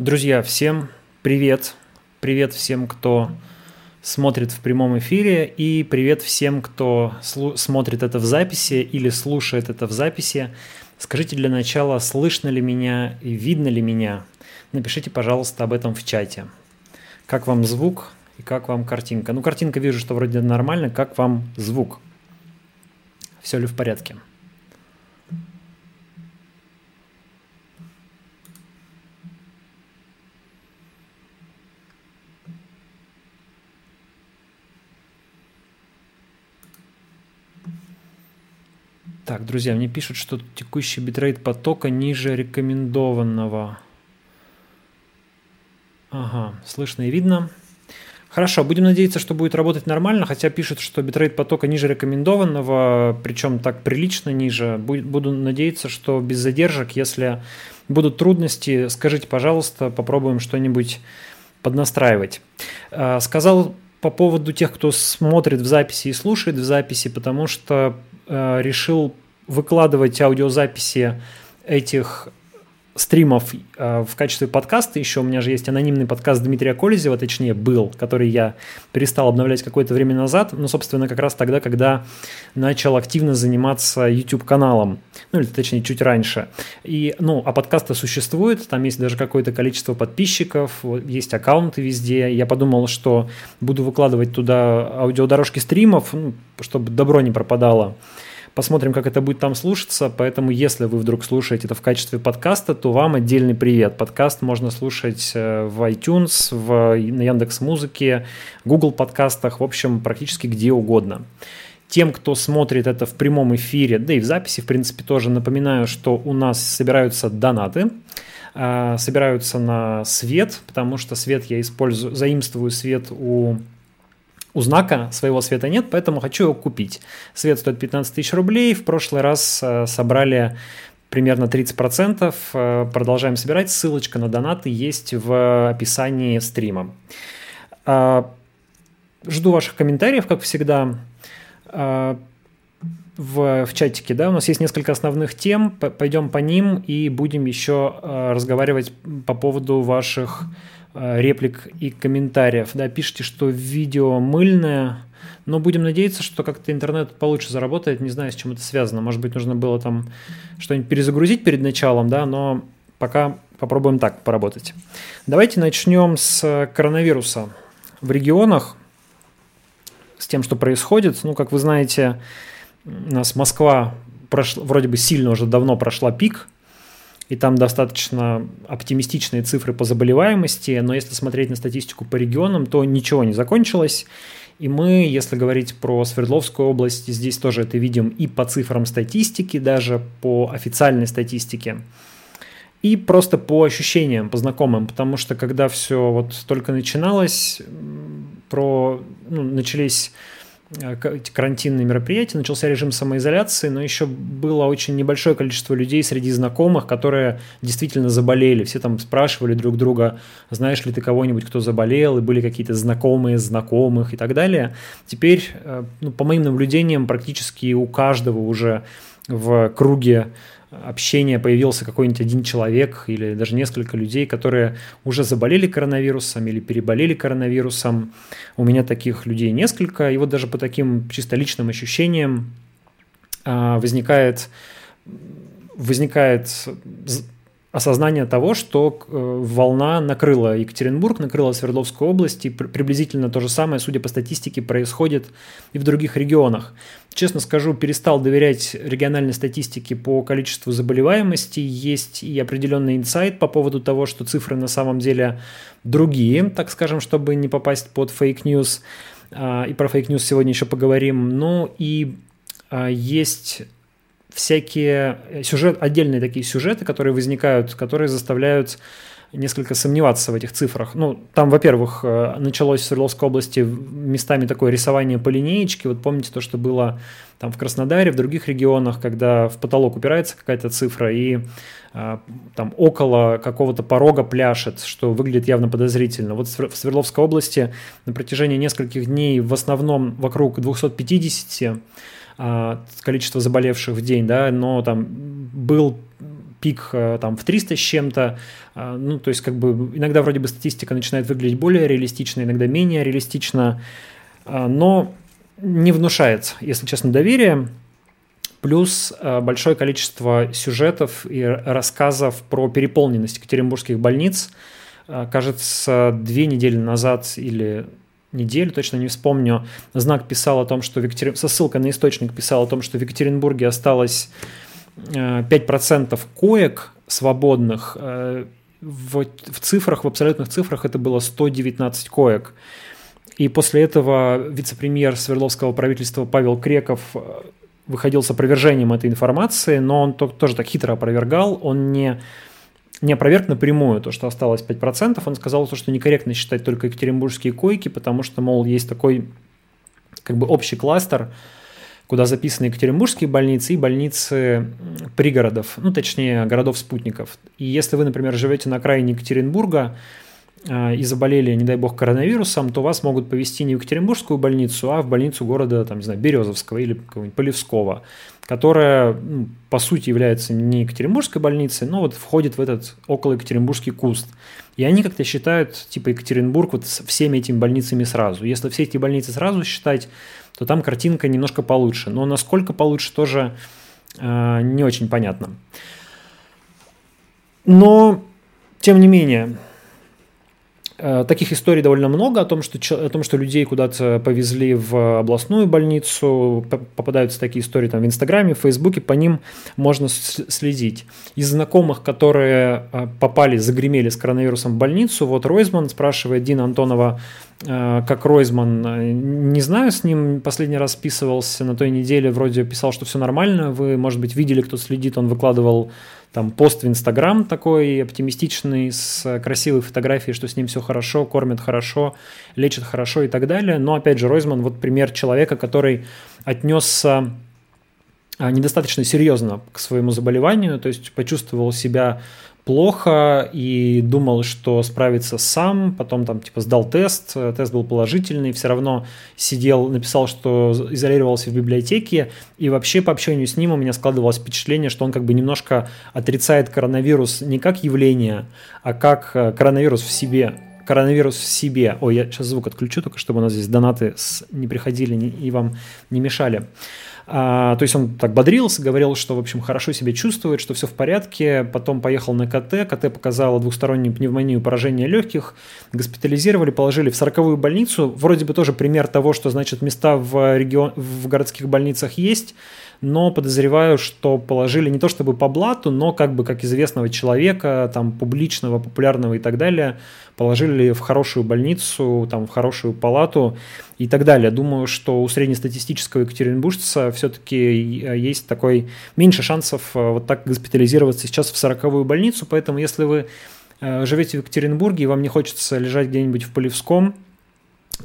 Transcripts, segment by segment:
Друзья, всем привет! Привет всем, кто смотрит в прямом эфире, и привет всем, кто смотрит это в записи или слушает это в записи. Скажите для начала, слышно ли меня и видно ли меня? Напишите, пожалуйста, об этом в чате. Как вам звук и как вам картинка? Ну, картинка вижу, что вроде нормально. Как вам звук? Все ли в порядке? Так, друзья, мне пишут, что текущий битрейт потока ниже рекомендованного. Ага, слышно и видно. Хорошо, будем надеяться, что будет работать нормально, хотя пишут, что битрейт потока ниже рекомендованного, причем так прилично ниже. Буду надеяться, что без задержек, если будут трудности, скажите, пожалуйста, попробуем что-нибудь поднастраивать. А, сказал по поводу тех, кто смотрит в записи и слушает в записи, потому что решил выкладывать аудиозаписи этих стримов э, в качестве подкаста. Еще у меня же есть анонимный подкаст Дмитрия Колезева, точнее был, который я перестал обновлять какое-то время назад, но, собственно, как раз тогда, когда начал активно заниматься YouTube-каналом, ну или точнее чуть раньше. И, ну, а подкасты существуют, там есть даже какое-то количество подписчиков, есть аккаунты везде. Я подумал, что буду выкладывать туда аудиодорожки стримов, ну, чтобы добро не пропадало. Посмотрим, как это будет там слушаться. Поэтому, если вы вдруг слушаете это в качестве подкаста, то вам отдельный привет. Подкаст можно слушать э, в iTunes, в, на Яндекс Музыке, Google подкастах, в общем, практически где угодно. Тем, кто смотрит это в прямом эфире, да и в записи, в принципе, тоже напоминаю, что у нас собираются донаты э, собираются на свет, потому что свет я использую, заимствую свет у у знака своего света нет, поэтому хочу его купить. Свет стоит 15 тысяч рублей. В прошлый раз э, собрали примерно 30%. Э, продолжаем собирать. Ссылочка на донаты есть в описании стрима. Э, жду ваших комментариев, как всегда, в, в чатике. Да? У нас есть несколько основных тем. Пойдем по ним и будем еще разговаривать по поводу ваших Э, реплик и комментариев. Да, пишите, что видео мыльное, но будем надеяться, что как-то интернет получше заработает. Не знаю, с чем это связано. Может быть, нужно было там что-нибудь перезагрузить перед началом, да, но пока попробуем так поработать. Давайте начнем с коронавируса в регионах, с тем, что происходит. Ну, как вы знаете, у нас Москва прошла, вроде бы сильно уже давно прошла пик – и там достаточно оптимистичные цифры по заболеваемости, но если смотреть на статистику по регионам, то ничего не закончилось. И мы, если говорить про Свердловскую область, здесь тоже это видим и по цифрам статистики, даже по официальной статистике, и просто по ощущениям, по знакомым, потому что когда все вот только начиналось, про, ну, начались карантинные мероприятия, начался режим самоизоляции, но еще было очень небольшое количество людей среди знакомых, которые действительно заболели. Все там спрашивали друг друга, знаешь ли ты кого-нибудь, кто заболел, и были какие-то знакомые знакомых и так далее. Теперь, э, ну, по моим наблюдениям, практически у каждого уже в круге общения появился какой-нибудь один человек или даже несколько людей, которые уже заболели коронавирусом или переболели коронавирусом. У меня таких людей несколько, и вот даже по таким чисто личным ощущениям а, возникает, возникает осознание того, что э, волна накрыла Екатеринбург, накрыла Свердловскую область, и приблизительно то же самое, судя по статистике, происходит и в других регионах. Честно скажу, перестал доверять региональной статистике по количеству заболеваемости. Есть и определенный инсайт по поводу того, что цифры на самом деле другие, так скажем, чтобы не попасть под fake news. А, и про fake news сегодня еще поговорим. Ну и а, есть всякие э, сюжет, отдельные такие сюжеты, которые возникают, которые заставляют несколько сомневаться в этих цифрах. Ну, там, во-первых, э, началось в Свердловской области местами такое рисование по линеечке. Вот помните то, что было там в Краснодаре, в других регионах, когда в потолок упирается какая-то цифра и э, там около какого-то порога пляшет, что выглядит явно подозрительно. Вот в Свердловской области на протяжении нескольких дней в основном вокруг 250 а, количество заболевших в день, да, но там был пик э, там в 300 с чем-то, э, ну, то есть как бы иногда вроде бы статистика начинает выглядеть более реалистично, иногда менее реалистично, но не внушает, если честно, доверие. Плюс большое количество сюжетов и рассказов про переполненность екатеринбургских больниц. Кажется, две недели назад или неделю, точно не вспомню, знак писал о том, что в Екатер... со ссылкой на источник писал о том, что в Екатеринбурге осталось 5% э, коек свободных. Э, в, в цифрах, в абсолютных цифрах это было 119 коек. И после этого вице-премьер Свердловского правительства Павел Креков э, выходил с опровержением этой информации, но он тоже так хитро опровергал, он не не опроверг напрямую то, что осталось 5%. Он сказал, что некорректно считать только екатеринбургские койки, потому что, мол, есть такой как бы общий кластер, куда записаны екатеринбургские больницы и больницы пригородов, ну, точнее, городов-спутников. И если вы, например, живете на окраине Екатеринбурга, а, и заболели, не дай бог, коронавирусом, то вас могут повезти не в Екатеринбургскую больницу, а в больницу города, там, не знаю, Березовского или какого-нибудь Полевского, которая, по сути, является не Екатеринбургской больницей, но вот входит в этот около Екатеринбургский куст. И они как-то считают, типа, Екатеринбург вот всеми этими больницами сразу. Если все эти больницы сразу считать, то там картинка немножко получше. Но насколько получше, тоже э, не очень понятно. Но, тем не менее, таких историй довольно много о том, что, о том, что людей куда-то повезли в областную больницу. Попадаются такие истории там в Инстаграме, в Фейсбуке, по ним можно следить. Из знакомых, которые э, попали, загремели с коронавирусом в больницу, вот Ройзман спрашивает Дина Антонова, э, как Ройзман, не знаю, с ним последний раз списывался на той неделе, вроде писал, что все нормально, вы, может быть, видели, кто следит, он выкладывал там пост в Инстаграм такой оптимистичный, с красивой фотографией, что с ним все хорошо, кормят хорошо, лечат хорошо и так далее. Но, опять же, Ройзман вот пример человека, который отнесся недостаточно серьезно к своему заболеванию, то есть почувствовал себя плохо и думал, что справится сам, потом там типа сдал тест, тест был положительный, все равно сидел, написал, что изолировался в библиотеке, и вообще по общению с ним у меня складывалось впечатление, что он как бы немножко отрицает коронавирус не как явление, а как э, коронавирус в себе, коронавирус в себе. Ой, я сейчас звук отключу, только чтобы у нас здесь донаты не приходили и вам не мешали. А, то есть он так бодрился, говорил, что, в общем, хорошо себя чувствует, что все в порядке. Потом поехал на КТ. КТ показала двухстороннюю пневмонию, поражение легких. Госпитализировали, положили в сороковую больницу. Вроде бы тоже пример того, что, значит, места в, регион, в городских больницах есть но подозреваю, что положили не то чтобы по блату, но как бы как известного человека, там публичного, популярного и так далее, положили в хорошую больницу, там в хорошую палату и так далее. Думаю, что у среднестатистического екатеринбуржца все-таки э, есть такой меньше шансов э, вот так госпитализироваться сейчас в сороковую больницу, поэтому если вы э, живете в Екатеринбурге и вам не хочется лежать где-нибудь в Полевском,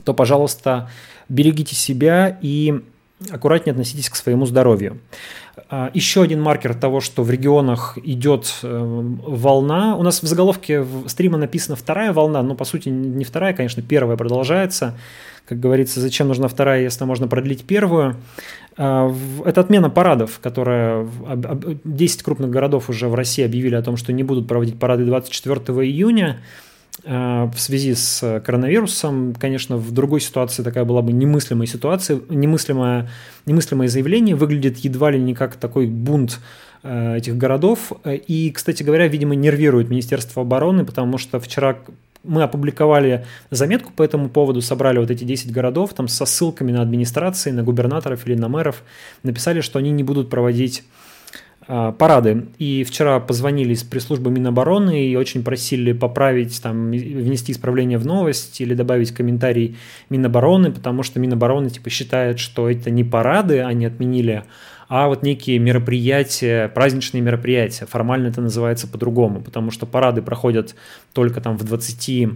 то, пожалуйста, берегите себя и аккуратнее относитесь к своему здоровью. А, еще один маркер того, что в регионах идет э, волна. У нас в заголовке стрима написано вторая волна, но по сути не вторая, конечно, первая продолжается. Как говорится, зачем нужна вторая, если можно продлить первую. А, это отмена парадов, которая 10 крупных городов уже в России объявили о том, что не будут проводить парады 24 июня. Э, в связи с коронавирусом, конечно, в другой ситуации такая была бы немыслимая ситуация, немыслимое, немыслимое заявление, выглядит едва ли не как такой бунт э, этих городов. И, кстати говоря, видимо, нервирует Министерство обороны, потому что вчера мы опубликовали заметку по этому поводу, собрали вот эти 10 городов, там со ссылками на администрации, на губернаторов или на мэров, написали, что они не будут проводить парады. И вчера позвонили из пресс-службы Минобороны и очень просили поправить, там, внести исправление в новость или добавить комментарий Минобороны, потому что Минобороны типа считает, что это не парады они отменили, а вот некие мероприятия, праздничные мероприятия. Формально это называется по-другому, потому что парады проходят только там в 20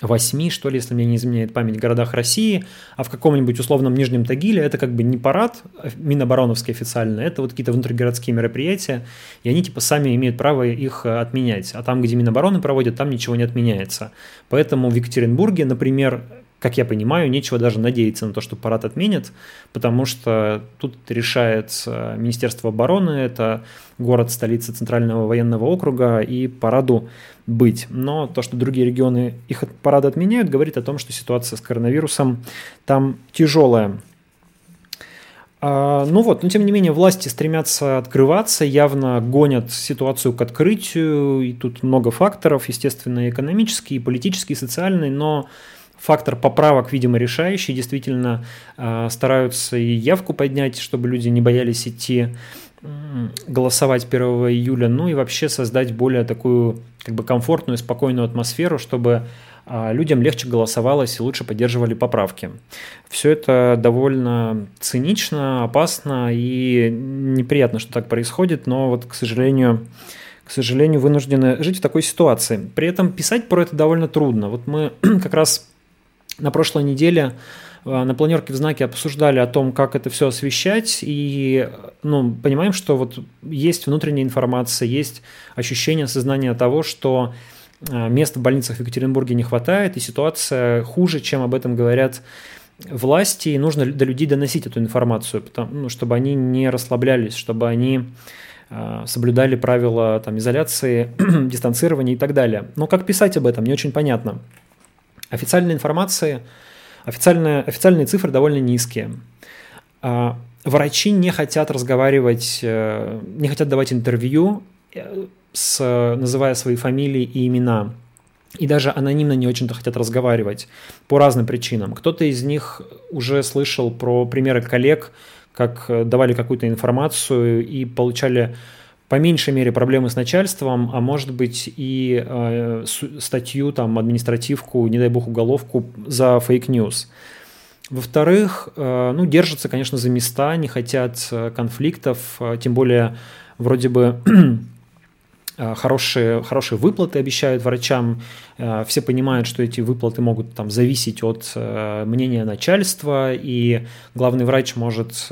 восьми, что ли, если мне не изменяет память, городах России, а в каком-нибудь условном Нижнем Тагиле это как бы не парад Минобороновский официально, это вот какие-то внутригородские мероприятия, и они типа сами имеют право их отменять. А там, где Минобороны проводят, там ничего не отменяется. Поэтому в Екатеринбурге, например, как я понимаю, нечего даже надеяться на то, что парад отменят, потому что тут решает Министерство обороны, это город, столица Центрального военного округа, и параду быть. Но то, что другие регионы их парады отменяют, говорит о том, что ситуация с коронавирусом там тяжелая. А, ну вот, но тем не менее власти стремятся открываться, явно гонят ситуацию к открытию, и тут много факторов, естественно, политический, и социальный, но фактор поправок, видимо, решающий. Действительно а, стараются и явку поднять, чтобы люди не боялись идти голосовать 1 июля, ну и вообще создать более такую как бы комфортную, спокойную атмосферу, чтобы а, людям легче голосовалось и лучше поддерживали поправки. Все это довольно цинично, опасно и неприятно, что так происходит, но вот, к сожалению, к сожалению, вынуждены жить в такой ситуации. При этом писать про это довольно трудно. Вот мы как раз на прошлой неделе а, на планерке в знаке обсуждали о том, как это все освещать, и ну, понимаем, что вот есть внутренняя информация, есть ощущение, сознание того, что а, мест в больницах в Екатеринбурге не хватает, и ситуация хуже, чем об этом говорят власти, и нужно до людей доносить эту информацию, потому, ну, чтобы они не расслаблялись, чтобы они э, соблюдали правила там, изоляции, дистанцирования и так далее. Но как писать об этом, не очень понятно. Официальной информации, официальные, официальные цифры довольно низкие. Э, врачи не хотят разговаривать, э, не хотят давать интервью, э, с, называя свои фамилии и имена. И даже анонимно не очень-то хотят разговаривать по разным причинам. Кто-то из них уже слышал про примеры коллег, как давали какую-то информацию и получали по меньшей мере проблемы с начальством, а может быть и э, статью, там, административку, не дай бог, уголовку за fake news. Во-вторых, э, ну, держатся, конечно, за места, не хотят э, конфликтов, э, тем более вроде бы Э, хорошие, хорошие выплаты обещают врачам. Э, все понимают, что эти выплаты могут там, зависеть от мнения начальства, и главный врач может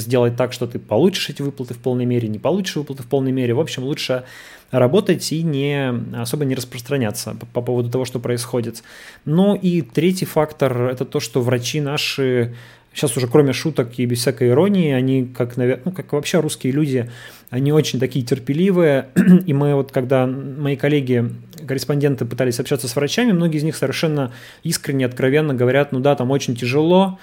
сделать так, что ты получишь эти выплаты в полной мере, не получишь выплаты в полной мере. В общем, лучше работать и не особо не распространяться по, по поводу того, что происходит. Но и третий фактор – это то, что врачи наши Сейчас уже кроме шуток и без всякой иронии, они как, ну, как вообще русские люди, они очень такие терпеливые. И мы вот, когда мои коллеги, корреспонденты пытались общаться с врачами, многие из них совершенно искренне, откровенно говорят, ну да, там очень тяжело,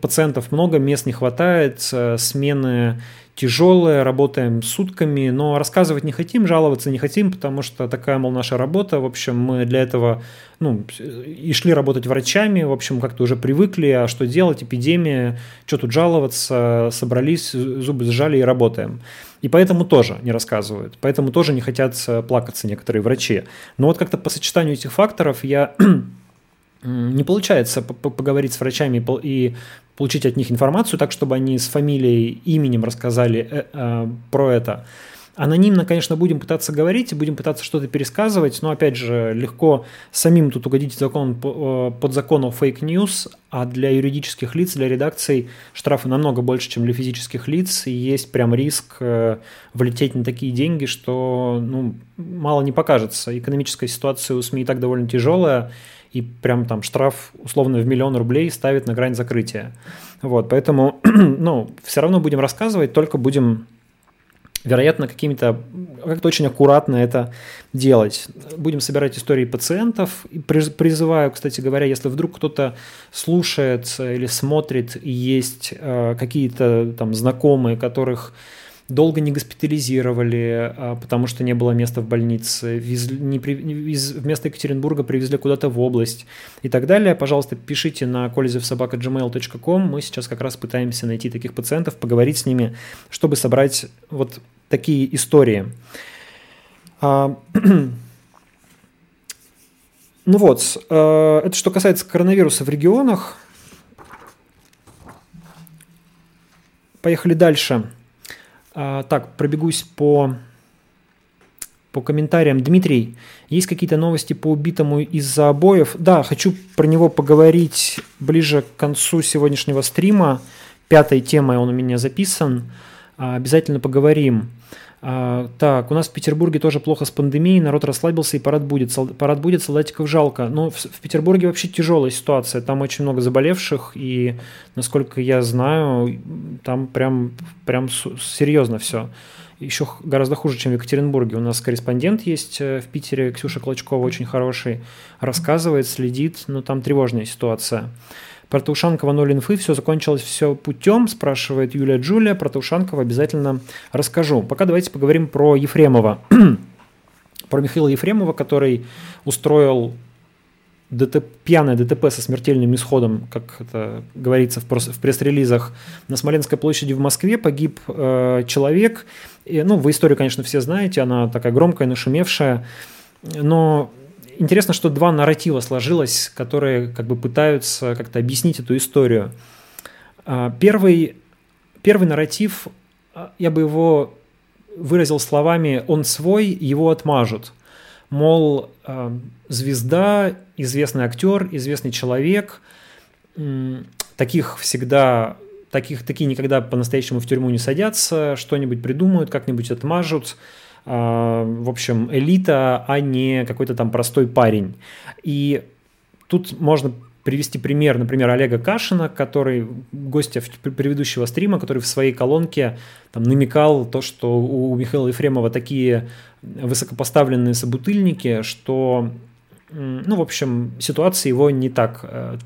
пациентов много, мест не хватает, э, смены тяжелые, работаем сутками, но рассказывать не хотим, жаловаться не хотим, потому что такая, мол, наша работа. В общем, мы для этого ну, и шли работать врачами, в общем, как-то уже привыкли, а что делать, эпидемия, что тут жаловаться, собрались, зубы сжали и работаем. И поэтому тоже не рассказывают, поэтому тоже не хотят э, плакаться некоторые врачи. Но вот как-то по сочетанию этих факторов я не получается поговорить с врачами и получить от них информацию так, чтобы они с фамилией, именем рассказали э, э, про это. Анонимно, конечно, будем пытаться говорить, будем пытаться что-то пересказывать, но, опять же, легко самим тут угодить закон, э, под закон о фейк news, а для юридических лиц, для редакций штрафы намного больше, чем для физических лиц, и есть прям риск э, влететь на такие деньги, что ну, мало не покажется. Экономическая ситуация у СМИ и так довольно тяжелая, и прям там штраф условно в миллион рублей ставит на грань закрытия. Вот, поэтому, ну, все равно будем рассказывать, только будем вероятно, какими-то как-то очень аккуратно это делать. Будем собирать истории пациентов. И призываю, кстати говоря, если вдруг кто-то слушает или смотрит, и есть э, какие-то там знакомые, которых долго не госпитализировали, а, потому что не было места в больнице, везли, не при, из, вместо Екатеринбурга привезли куда-то в область и так далее, пожалуйста, пишите на kolezevsobaka.gmail.com, мы сейчас как раз пытаемся найти таких пациентов, поговорить с ними, чтобы собрать вот такие истории. А, ну вот, э, это что касается коронавируса в регионах. Поехали дальше. А, так, пробегусь по, по комментариям. Дмитрий, есть какие-то новости по убитому из-за обоев? Да, хочу про него поговорить ближе к концу сегодняшнего стрима. Пятой темой он у меня записан. А, обязательно поговорим. А, так, у нас в Петербурге тоже плохо с пандемией, народ расслабился и парад будет. Парад будет, солдатиков жалко. Но в, в Петербурге вообще тяжелая ситуация. Там очень много заболевших, и, насколько я знаю, там прям, прям серьезно все. Еще гораздо хуже, чем в Екатеринбурге. У нас корреспондент есть э, в Питере, Ксюша Клочкова, очень хороший, рассказывает, следит, но там тревожная ситуация. Про Таушанкова ноль инфы, все закончилось все путем, спрашивает Юлия Джулия. Про Таушанкова обязательно расскажу. Пока давайте поговорим про Ефремова. про Михаила Ефремова, который устроил ДТП, пьяное ДТП со смертельным исходом, как это говорится в, в пресс-релизах, на Смоленской площади в Москве погиб э, человек. И, ну, вы историю, конечно, все знаете, она такая громкая, нашумевшая, но интересно, что два нарратива сложилось, которые как бы пытаются как-то объяснить эту историю. А, первый, первый нарратив, а, я бы его выразил словами «он свой, его отмажут». Мол, а, звезда, известный актер, известный человек, таких всегда таких, такие никогда по-настоящему в тюрьму не садятся, что-нибудь придумают, как-нибудь отмажут, в общем, элита, а не какой-то там простой парень. И тут можно привести пример, например, Олега Кашина, который, гостя предыдущего стрима, который в своей колонке там, намекал то, что у Михаила Ефремова такие высокопоставленные собутыльники, что, ну, в общем, ситуация его не так э,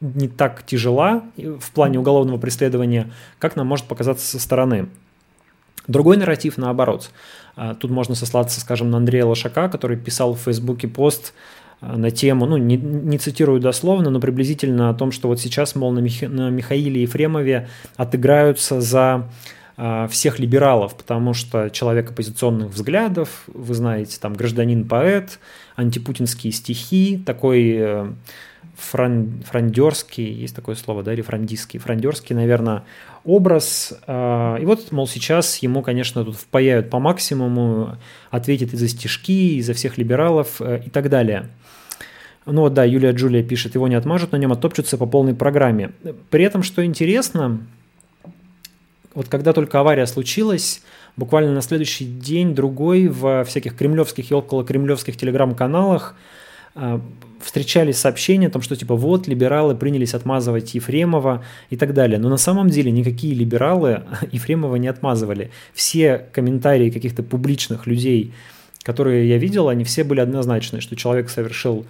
не так тяжела в плане уголовного преследования, как нам может показаться со стороны. Другой нарратив наоборот. А, тут можно сослаться, скажем, на Андрея Лошака, который писал в Фейсбуке пост а, на тему, ну, не, не цитирую дословно, но приблизительно о том, что вот сейчас, мол, на, Мих... на Михаиле Ефремове отыграются за а, всех либералов, потому что человек оппозиционных взглядов, вы знаете, там гражданин-поэт, антипутинские стихи, такой э, фран, франдерский, есть такое слово, да, или франдистский, франдерский, наверное, образ. А, и вот, мол, сейчас ему, конечно, тут впаяют по максимуму, ответит и за стишки, и за всех либералов э, и так далее. Ну вот, да, Юлия Джулия пишет, его не отмажут, на нем оттопчутся по полной программе. При этом, что интересно, вот когда только авария случилась, буквально на следующий день, другой, в всяких кремлевских и около кремлевских телеграм-каналах встречались сообщения о том, что типа вот либералы принялись отмазывать Ефремова и так далее. Но на самом деле никакие либералы Ефремова не отмазывали. Все комментарии каких-то публичных людей, которые я видел, они все были однозначны, что человек совершил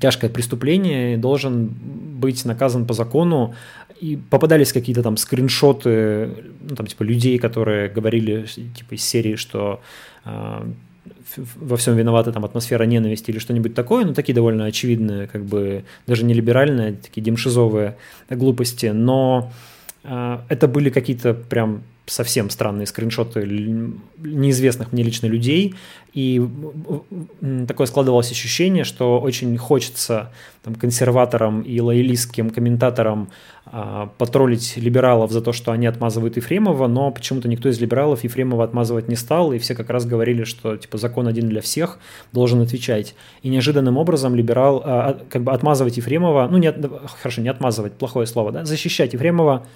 тяжкое преступление и должен быть наказан по закону. И попадались какие-то там скриншоты, ну, там, типа, людей, которые говорили, типа, из серии, что а, во всем виновата там атмосфера ненависти или что-нибудь такое, ну, такие довольно очевидные, как бы, даже не либеральные, такие демшизовые глупости, но э, это были какие-то прям совсем странные скриншоты неизвестных мне лично людей, и такое складывалось ощущение, что очень хочется там, консерваторам и лоялистским комментаторам а, потроллить либералов за то, что они отмазывают Ефремова, но почему-то никто из либералов Ефремова отмазывать не стал, и все как раз говорили, что типа закон один для всех, должен отвечать. И неожиданным образом либерал, а, а как бы отмазывать Ефремова, ну, не, хорошо, не отмазывать, плохое слово, да, защищать Ефремова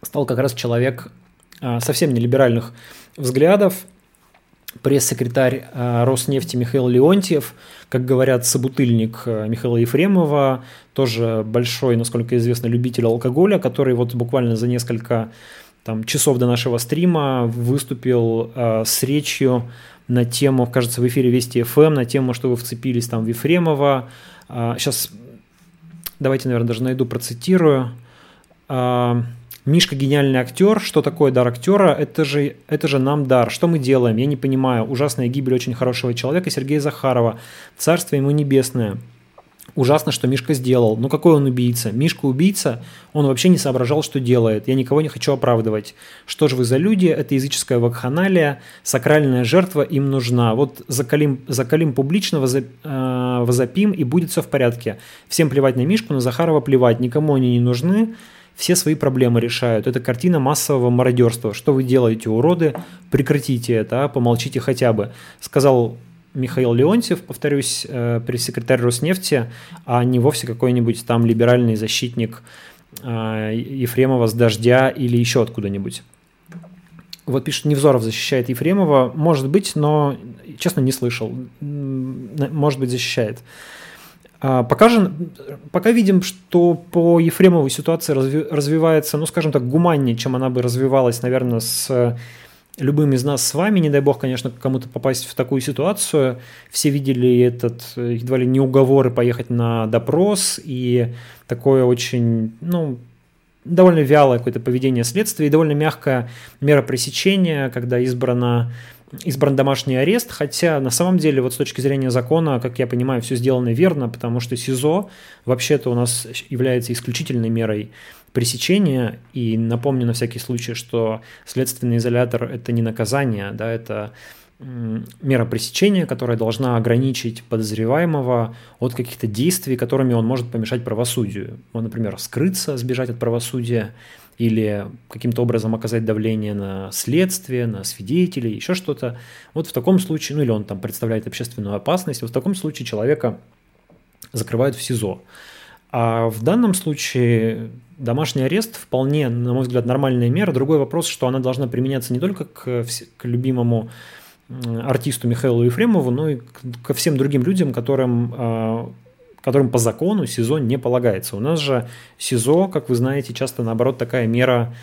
стал как раз человек а, совсем не либеральных взглядов, пресс-секретарь а, Роснефти Михаил Леонтьев, как говорят, собутыльник а, Михаила Ефремова, тоже большой, насколько известно, любитель алкоголя, который вот буквально за несколько там, часов до нашего стрима выступил э, с речью на тему, кажется, в эфире Вести ФМ, на тему, что вы вцепились там в Ефремова. Э, сейчас давайте, наверное, даже найду, процитирую. Э, Мишка гениальный актер. Что такое дар актера? Это же, это же нам дар. Что мы делаем? Я не понимаю. Ужасная гибель очень хорошего человека Сергея Захарова. Царство ему небесное. Ужасно, что Мишка сделал. Но какой он убийца? Мишка убийца? Он вообще не соображал, что делает. Я никого не хочу оправдывать. Что же вы за люди? Это языческая вакханалия. Сакральная жертва им нужна. Вот закалим, закалим публично, возоп, э, возопим, и будет все в порядке. Всем плевать на Мишку, на Захарова плевать. Никому они не нужны все свои проблемы решают. Это картина массового мародерства. Что вы делаете, уроды? Прекратите это, а? помолчите хотя бы. Сказал Михаил Леонтьев, повторюсь, э, пресс-секретарь Роснефти, а не вовсе какой-нибудь там либеральный защитник э, Ефремова с дождя или еще откуда-нибудь. Вот пишет, Невзоров защищает Ефремова. Может быть, но, честно, не слышал. Может быть, защищает. А, пока же, пока видим, что по Ефремову ситуация разви, развивается, ну, скажем так, гуманнее, чем она бы развивалась, наверное, с любым из нас с вами. Не дай бог, конечно, кому-то попасть в такую ситуацию. Все видели этот, едва ли не уговоры поехать на допрос и такое очень, ну, довольно вялое какое-то поведение следствия и довольно мягкая мера пресечения, когда избрана избран домашний арест, хотя на самом деле вот с точки зрения закона, как я понимаю, все сделано верно, потому что СИЗО вообще-то у нас является исключительной мерой пресечения, и напомню на всякий случай, что следственный изолятор – это не наказание, да, это мера пресечения, которая должна ограничить подозреваемого от каких-то действий, которыми он может помешать правосудию. Он, например, скрыться, сбежать от правосудия, или каким-то образом оказать давление на следствие, на свидетелей, еще что-то. Вот в таком случае, ну или он там представляет общественную опасность, вот в таком случае человека закрывают в СИЗО. А в данном случае домашний арест вполне, на мой взгляд, нормальная мера. Другой вопрос, что она должна применяться не только к, к любимому артисту Михаилу Ефремову, но и ко всем другим людям, которым а, которым по закону СИЗО не полагается. У нас же СИЗО, как вы знаете, часто наоборот такая мера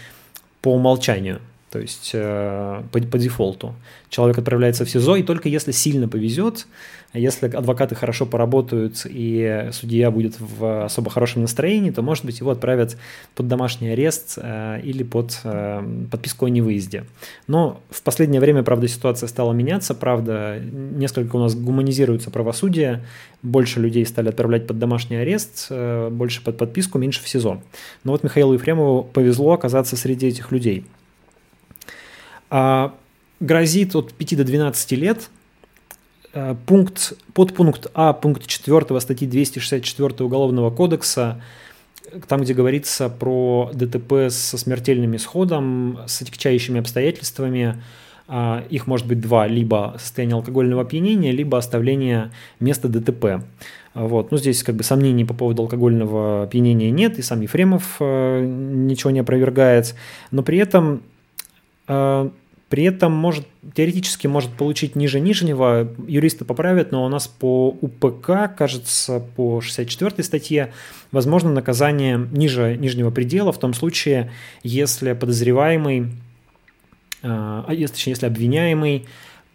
по умолчанию – то есть э, по, по дефолту. Человек отправляется в СИЗО, и только если сильно повезет, если адвокаты хорошо поработают и судья будет в особо хорошем настроении, то, может быть, его отправят под домашний арест э, или под э, подписку о невыезде. Но в последнее время, правда, ситуация стала меняться, правда, несколько у нас гуманизируется правосудие, больше людей стали отправлять под домашний арест, э, больше под подписку, меньше в СИЗО. Но вот Михаилу Ефремову повезло оказаться среди этих людей – грозит от 5 до 12 лет. А, пункт, подпункт А, пункт 4 статьи 264 Уголовного кодекса, там, где говорится про ДТП со смертельным исходом, с отягчающими обстоятельствами, а, их может быть два, либо состояние алкогольного опьянения, либо оставление места ДТП. Вот. Ну, здесь как бы сомнений по поводу алкогольного опьянения нет, и сам Ефремов э, ничего не опровергает, но при этом э, при этом может, теоретически может получить ниже нижнего, юристы поправят, но у нас по УПК, кажется, по 64 статье, возможно наказание ниже нижнего предела в том случае, если подозреваемый, а, а точнее, если обвиняемый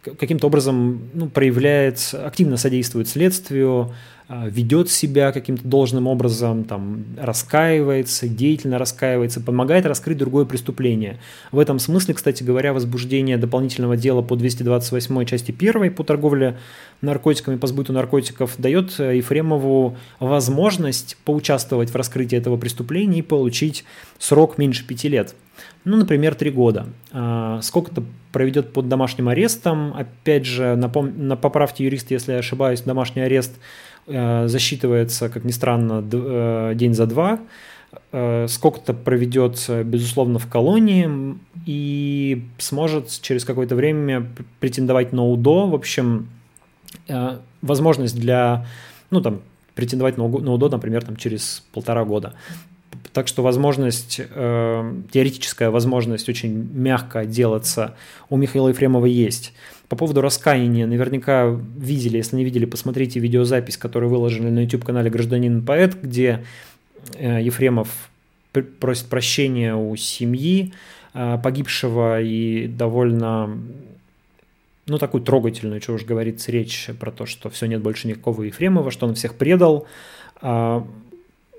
каким-то образом ну, проявляет, активно содействует следствию, ведет себя каким-то должным образом, там, раскаивается, деятельно раскаивается, помогает раскрыть другое преступление. В этом смысле, кстати говоря, возбуждение дополнительного дела по 228 части 1 по торговле наркотиками, по сбыту наркотиков дает э, Ефремову возможность поучаствовать в раскрытии этого преступления и получить срок меньше пяти лет. Ну, например, три года. А, сколько-то проведет под домашним арестом. Опять же, напом... поправьте юриста, если я ошибаюсь, домашний арест – засчитывается, как ни странно, э, день за два. Э, сколько-то проведет, безусловно, в колонии и сможет через какое-то время претендовать на УДО. В общем, возможность для, ну, там, претендовать на УДО, например, там, через полтора года. Так что возможность, теоретическая возможность очень мягко отделаться у Михаила Ефремова есть. По поводу раскаяния, наверняка видели, если не видели, посмотрите видеозапись, которую выложили на YouTube-канале «Гражданин поэт», где э, Ефремов просит прощения у семьи э, погибшего и довольно ну, такую трогательную, что уж говорится, речь про то, что все, нет больше никакого Ефремова, что он всех предал. А,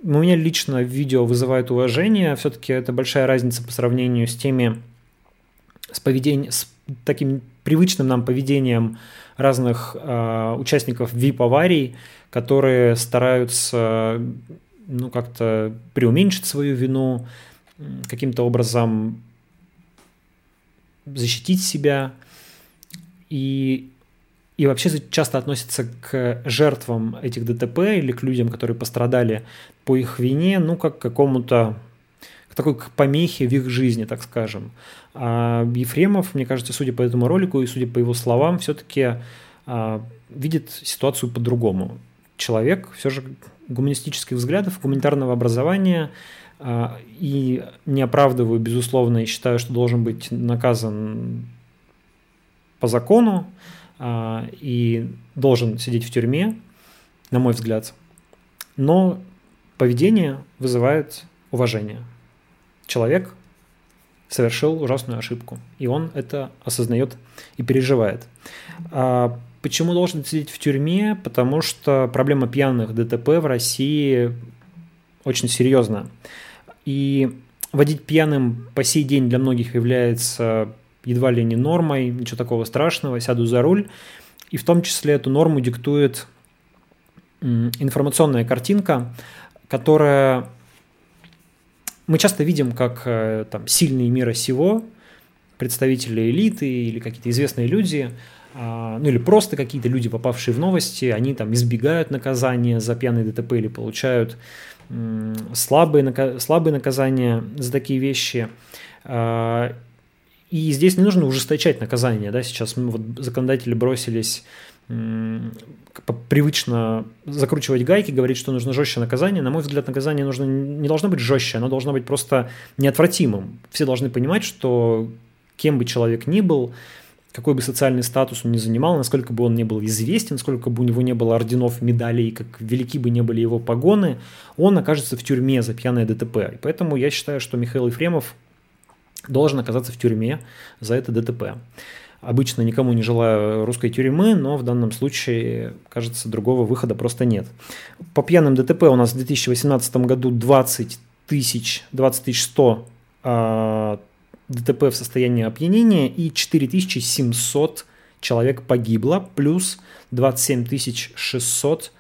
у меня лично видео вызывает уважение, все-таки это большая разница по сравнению с теми, с поведением, с таким привычным нам поведением разных э, участников VIP-аварий, которые стараются ну, как-то преуменьшить свою вину, каким-то образом защитить себя. И, и вообще часто относятся к жертвам этих ДТП или к людям, которые пострадали по их вине, ну, как к какому-то к такой к помехе в их жизни, так скажем. А Ефремов, мне кажется, судя по этому ролику и судя по его словам, все-таки а, видит ситуацию по-другому. Человек все же гуманистических взглядов, гуманитарного образования, и не оправдываю, безусловно, и считаю, что должен быть наказан по закону и должен сидеть в тюрьме, на мой взгляд. Но поведение вызывает уважение. Человек совершил ужасную ошибку, и он это осознает и переживает. А почему должен сидеть в тюрьме? Потому что проблема пьяных ДТП в России очень серьезная. И водить пьяным по сей день для многих является едва ли не нормой, ничего такого страшного, сяду за руль. И в том числе эту норму диктует информационная картинка, которая мы часто видим, как э, там сильные мира сего, представители элиты или какие-то известные люди, а, ну или просто какие-то люди, попавшие в новости, они там избегают наказания за пьяный ДТП или получают слабые, слабые наказания за такие вещи. А, и здесь не нужно ужесточать наказание. Да? Сейчас вот законодатели бросились привычно закручивать гайки, говорить, что нужно жестче наказание. На мой взгляд, наказание нужно, не должно быть жестче, оно должно быть просто неотвратимым. Все должны понимать, что кем бы человек ни был, какой бы социальный статус он ни занимал, насколько бы он не был известен, сколько бы у него не было орденов, медалей, как велики бы не были его погоны, он окажется в тюрьме за пьяное ДТП. И поэтому я считаю, что Михаил Ефремов должен оказаться в тюрьме за это ДТП. Обычно никому не желаю русской тюрьмы, но в данном случае, кажется, другого выхода просто нет. По пьяным ДТП у нас в 2018 году 20 тысяч, 20 тысяч 100 э, ДТП в состоянии опьянения и 4700 человек погибло, плюс 27 600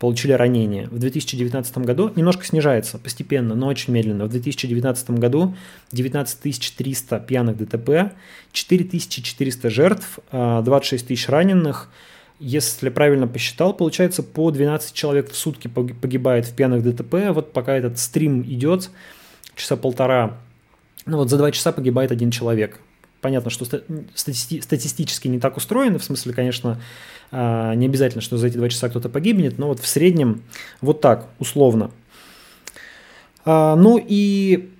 получили ранения. В 2019 году немножко снижается постепенно, но очень медленно. В 2019 году 19 300 пьяных ДТП, 4400 жертв, 26 а, тысяч раненых. Если правильно посчитал, получается по 12 человек в сутки погибает в пьяных ДТП. Вот пока этот стрим идет, часа полтора, ну вот за два часа погибает один человек. Понятно, что стати статистически не так устроено, в смысле, конечно, а, не обязательно, что за эти два часа кто-то погибнет, но вот в среднем вот так, условно. А, ну и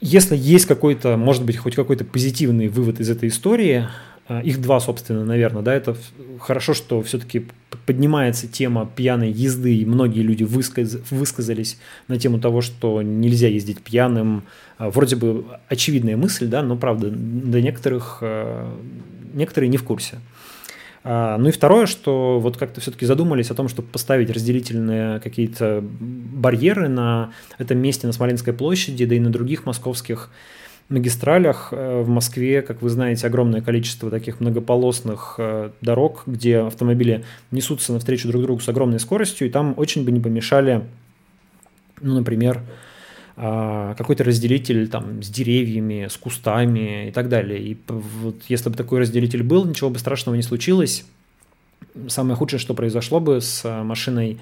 если есть какой-то, может быть, хоть какой-то позитивный вывод из этой истории, их два, собственно, наверное, да, это хорошо, что все-таки поднимается тема пьяной езды, и многие люди высказ... высказались на тему того, что нельзя ездить пьяным. Вроде бы очевидная мысль, да, но правда, до некоторых, некоторые не в курсе. А, ну и второе, что вот как-то все-таки задумались о том, чтобы поставить разделительные какие-то барьеры на этом месте, на Смоленской площади, да и на других московских магистралях. Э, в Москве, как вы знаете, огромное количество таких многополосных э, дорог, где автомобили несутся навстречу друг другу с огромной скоростью, и там очень бы не помешали, ну, например, а, какой-то разделитель там с деревьями, с кустами и так далее. И вот если бы такой разделитель был, ничего бы страшного не случилось. Самое худшее, что произошло бы с а, машиной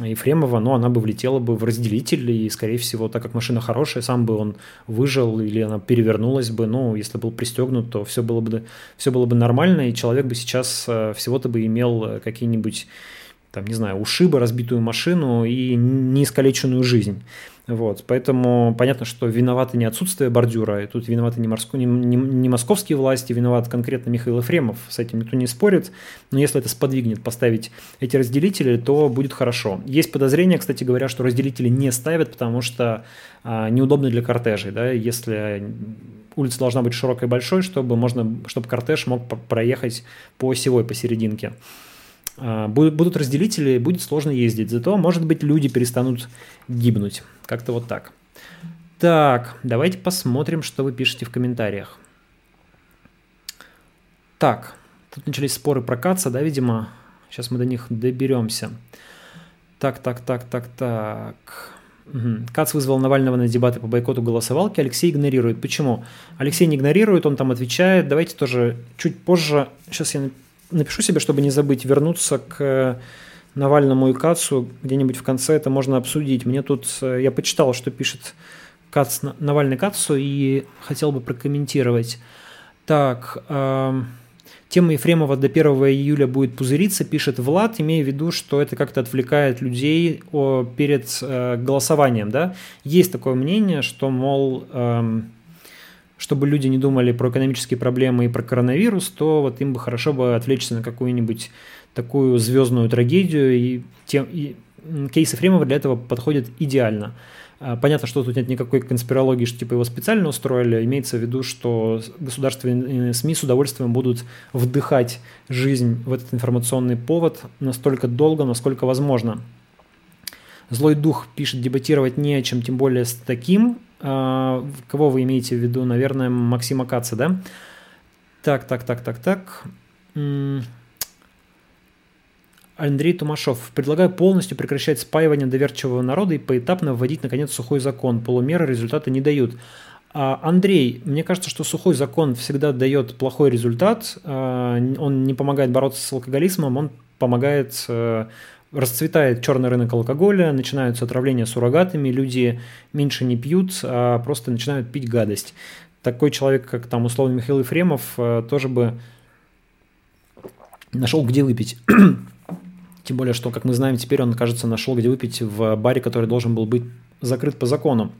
Ефремова, но она бы влетела бы в разделитель, и, скорее всего, так как машина хорошая, сам бы он выжил, или она перевернулась бы, ну, если был пристегнут, то все было бы, все было бы нормально, и человек бы сейчас а, всего-то бы имел какие-нибудь там, не знаю, ушибы, разбитую машину и неискалеченную жизнь. Вот, поэтому понятно, что виноваты не отсутствие бордюра, и тут виноваты не, морско, не, не, не московские власти, виноват конкретно Михаил Ефремов, с этим никто не спорит, но если это сподвигнет поставить эти разделители, то будет хорошо. Есть подозрение, кстати говоря, что разделители не ставят, потому что а, неудобно для кортежей, да, если улица должна быть широкой и большой, чтобы, можно, чтобы кортеж мог проехать по осевой посерединке. А, будут разделители, будет сложно ездить. Зато, может быть, люди перестанут гибнуть. Как-то вот так. Так, давайте посмотрим, что вы пишете в комментариях. Так, тут начались споры про Каца, да, видимо. Сейчас мы до них доберемся. Так, так, так, так, так. Угу. Кац вызвал Навального на дебаты по бойкоту голосовалки, Алексей игнорирует. Почему? Алексей не игнорирует, он там отвечает. Давайте тоже чуть позже, сейчас я напишу себе, чтобы не забыть, вернуться к Навальному и Кацу где-нибудь в конце это можно обсудить. Мне тут, э, я почитал, что пишет Кац, Навальный Кацу и хотел бы прокомментировать. Так, э, Тема Ефремова до 1 июля будет пузыриться, пишет Влад, имея в виду, что это как-то отвлекает людей перед э, голосованием. Да? Есть такое мнение, что, мол, эм, чтобы люди не думали про экономические проблемы и про коронавирус, то вот им бы хорошо бы отвлечься на какую-нибудь такую звездную трагедию, и, тем, и кейс Ефремова для этого подходит идеально. А, понятно, что тут нет никакой конспирологии, что типа его специально устроили. Имеется в виду, что государственные СМИ с удовольствием будут вдыхать жизнь в этот информационный повод настолько долго, насколько возможно. Злой дух пишет, дебатировать не о чем, тем более с таким. А, кого вы имеете в виду? Наверное, Максима Каца, да? Так, так, так, так, так. Андрей Тумашов. Предлагаю полностью прекращать спаивание доверчивого народа и поэтапно вводить, наконец, сухой закон. Полумеры результата не дают. А, Андрей, мне кажется, что сухой закон всегда дает плохой результат. А, он не помогает бороться с алкоголизмом, он помогает э, расцветает черный рынок алкоголя, начинаются отравления суррогатами, люди меньше не пьют, а просто начинают пить гадость. Такой человек, как там условно Михаил Ефремов, э, тоже бы нашел, где выпить. Тем более, что, как мы знаем, теперь он, кажется, нашел, где выпить в баре, который должен был быть закрыт по закону.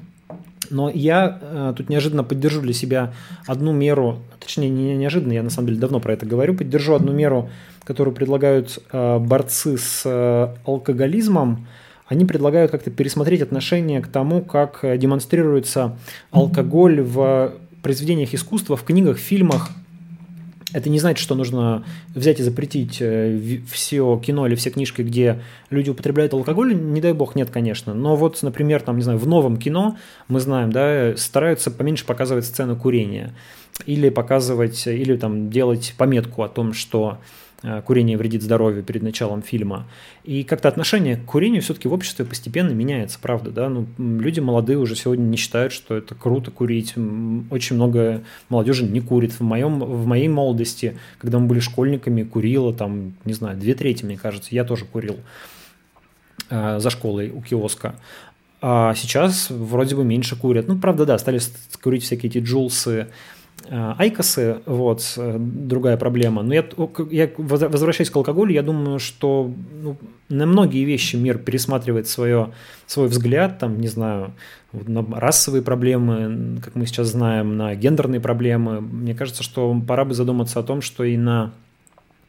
Но я э, тут неожиданно поддержу для себя одну меру, точнее, не неожиданно, я на самом деле давно про это говорю, поддержу одну меру, которую предлагают э, борцы с э, алкоголизмом. Они предлагают как-то пересмотреть отношение к тому, как демонстрируется алкоголь в произведениях искусства, в книгах, фильмах, это не значит, что нужно взять и запретить э, все кино или все книжки, где люди употребляют алкоголь. Не дай бог, нет, конечно. Но вот, например, там, не знаю, в новом кино, мы знаем, да, стараются поменьше показывать сцену курения. Или показывать, или там делать пометку о том, что Э, курение вредит здоровью перед началом фильма. И как-то отношение к курению все-таки в обществе постепенно меняется, правда, да. Ну, люди молодые уже сегодня не считают, что это круто курить. Очень много молодежи не курит. В, моем, в моей молодости, когда мы были школьниками, курило там, не знаю, две трети, мне кажется. Я тоже курил э, за школой у киоска. А сейчас вроде бы меньше курят. Ну, правда, да, стали курить всякие эти джулсы, Э, айкосы, вот, э, другая проблема. Но я, я возвращаясь к алкоголю, я думаю, что ну, на многие вещи мир пересматривает свое, свой взгляд, там, не знаю, на расовые проблемы, как мы сейчас знаем, на гендерные проблемы. Мне кажется, что пора бы задуматься о том, что и на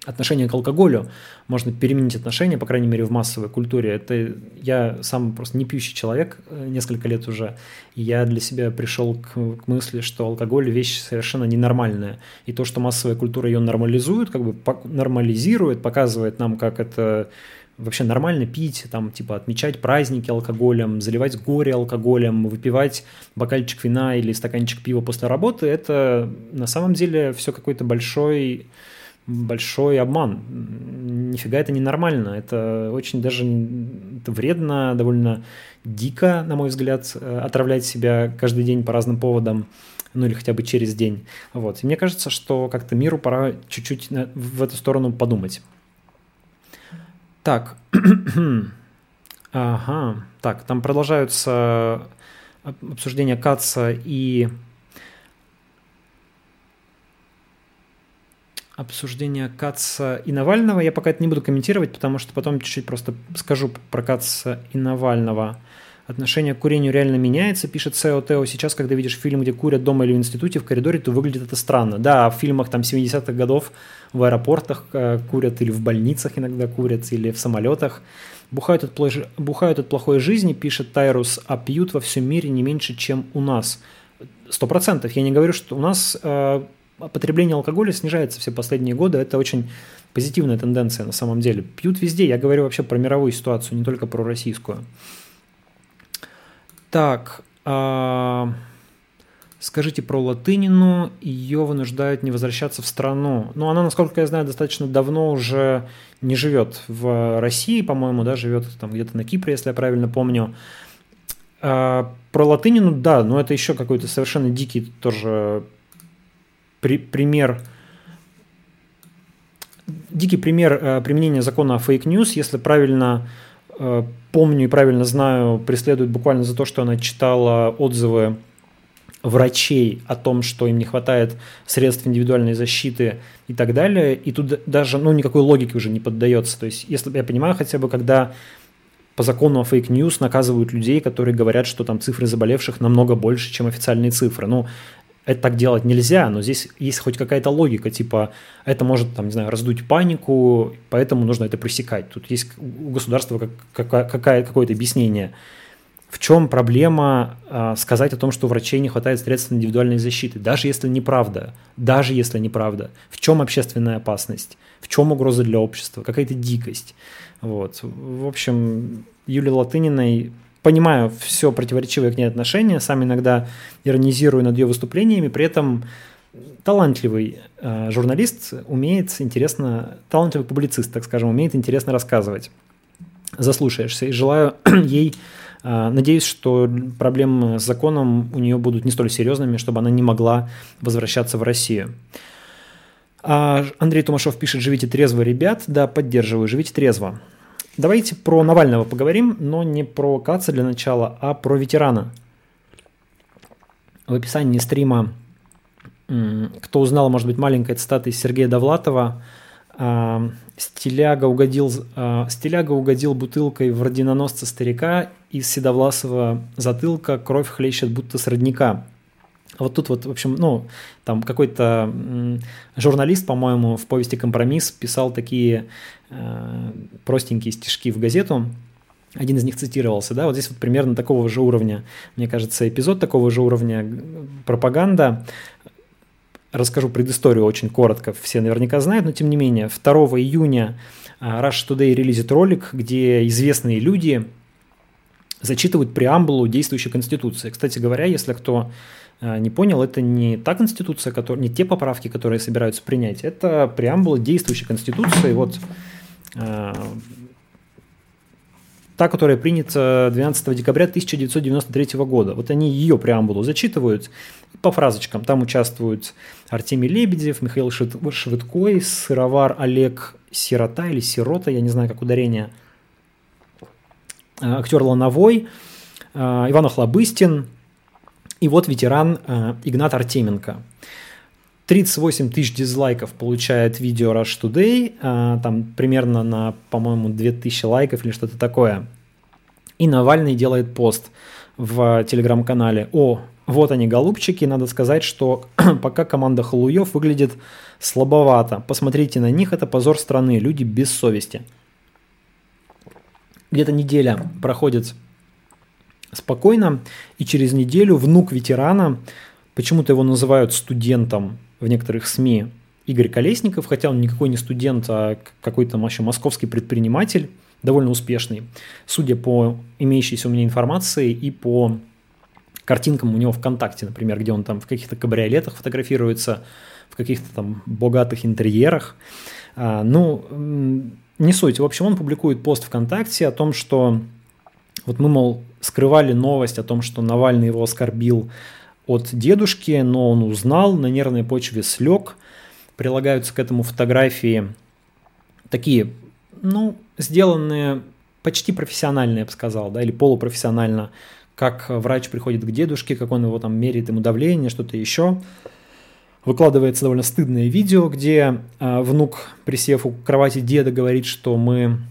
отношение к алкоголю, можно переменить отношение, по крайней мере, в массовой культуре. Это я сам просто не пьющий человек э, несколько лет уже, и я для себя пришел к, к мысли, что алкоголь – вещь совершенно ненормальная. И то, что массовая культура ее нормализует, как бы нормализирует, показывает нам, как это вообще нормально пить, там, типа, отмечать праздники алкоголем, заливать горе алкоголем, выпивать бокальчик вина или стаканчик пива после работы, это на самом деле все какой-то большой большой обман. Нифига это ненормально. Это очень даже это вредно, довольно дико, на мой взгляд, э, отравлять себя каждый день по разным поводам, ну или хотя бы через день. Вот. И мне кажется, что как-то миру пора чуть-чуть в эту сторону подумать. Так. ага. Так, там продолжаются обсуждения Каца и обсуждения Каца и Навального. Я пока это не буду комментировать, потому что потом чуть-чуть просто скажу про Каца и Навального. Отношение к курению реально меняется, пишет Сео Тео. Сейчас, когда видишь фильм, где курят дома или в институте, в коридоре, то выглядит это странно. Да, в фильмах там 70-х годов в аэропортах э, курят, или в больницах иногда курят, или в самолетах. Бухают от, плохой, бухают от плохой жизни, пишет Тайрус, а пьют во всем мире не меньше, чем у нас. Сто процентов. Я не говорю, что у нас э, потребление алкоголя снижается все последние годы. Это очень позитивная тенденция на самом деле. Пьют везде. Я говорю вообще про мировую ситуацию, не только про российскую. Так, а... скажите про Латынину. Ее вынуждают не возвращаться в страну. Но она, насколько я знаю, достаточно давно уже не живет в России, по-моему, да, живет там где-то на Кипре, если я правильно помню. А, про Латынину, да, но это еще какой-то совершенно дикий тоже при, пример, дикий пример э, применения закона фейк news, если правильно э, помню и правильно знаю, преследует буквально за то, что она читала отзывы врачей о том, что им не хватает средств индивидуальной защиты и так далее. И тут даже ну, никакой логики уже не поддается. То есть, если я понимаю хотя бы, когда по закону о fake news наказывают людей, которые говорят, что там цифры заболевших намного больше, чем официальные цифры. Ну, это так делать нельзя, но здесь есть хоть какая-то логика, типа это может, там, не знаю, раздуть панику, поэтому нужно это пресекать. Тут есть у государства как, как, какое- какое-то объяснение. В чем проблема э, сказать о том, что врачей не хватает средств индивидуальной защиты, даже если неправда, даже если неправда. В чем общественная опасность? В чем угроза для общества? Какая-то дикость? Вот. В общем, Юлии Латыниной понимаю все противоречивые к ней отношения, сам иногда иронизирую над ее выступлениями, при этом талантливый э, журналист умеет интересно, талантливый публицист, так скажем, умеет интересно рассказывать. Заслушаешься. И желаю ей, э, надеюсь, что проблемы с законом у нее будут не столь серьезными, чтобы она не могла возвращаться в Россию. А Андрей Тумашов пишет, живите трезво, ребят. Да, поддерживаю, живите трезво. Давайте про Навального поговорим, но не про Каца для начала, а про ветерана. В описании стрима, кто узнал, может быть, маленькая цитата из Сергея Довлатова, а, Стиляга угодил, а, Стиляга угодил бутылкой в родиноносца старика, из седовласого затылка кровь хлещет будто с родника. Вот тут вот, в общем, ну, там какой-то журналист, по-моему, в повести «Компромисс» писал такие э, простенькие стишки в газету, один из них цитировался, да, вот здесь вот примерно такого же уровня, мне кажется, эпизод такого же уровня пропаганда. Расскажу предысторию очень коротко, все наверняка знают, но тем не менее, 2 июня э, Rush Today релизит ролик, где известные люди зачитывают преамбулу действующей Конституции. Кстати говоря, если кто не понял, это не та конституция, которая, не те поправки, которые собираются принять, это преамбула действующей конституции, вот э, та, которая принята 12 декабря 1993 года. Вот они ее преамбулу зачитывают по фразочкам. Там участвуют Артемий Лебедев, Михаил Швыдкой, Сыровар Олег Сирота или Сирота, я не знаю, как ударение, а, актер Лановой, Иван Охлобыстин, и вот ветеран э, Игнат Артеменко. 38 тысяч дизлайков получает видео Rush Today, э, там примерно на, по-моему, 2000 лайков или что-то такое. И Навальный делает пост в телеграм-канале. О, вот они, голубчики, надо сказать, что пока команда Халуев выглядит слабовато. Посмотрите на них, это позор страны, люди без совести. Где-то неделя проходит спокойно, и через неделю внук ветерана, почему-то его называют студентом в некоторых СМИ, Игорь Колесников, хотя он никакой не студент, а какой-то вообще московский предприниматель, довольно успешный, судя по имеющейся у меня информации и по картинкам у него ВКонтакте, например, где он там в каких-то кабриолетах фотографируется, в каких-то там богатых интерьерах. А, ну, не суть. В общем, он публикует пост ВКонтакте о том, что вот мы, мол, скрывали новость о том, что Навальный его оскорбил от дедушки, но он узнал, на нервной почве слег. Прилагаются к этому фотографии такие, ну, сделанные почти профессионально, я бы сказал, да, или полупрофессионально, как врач приходит к дедушке, как он его там меряет ему давление, что-то еще. Выкладывается довольно стыдное видео, где э, внук, присев у кровати деда, говорит, что мы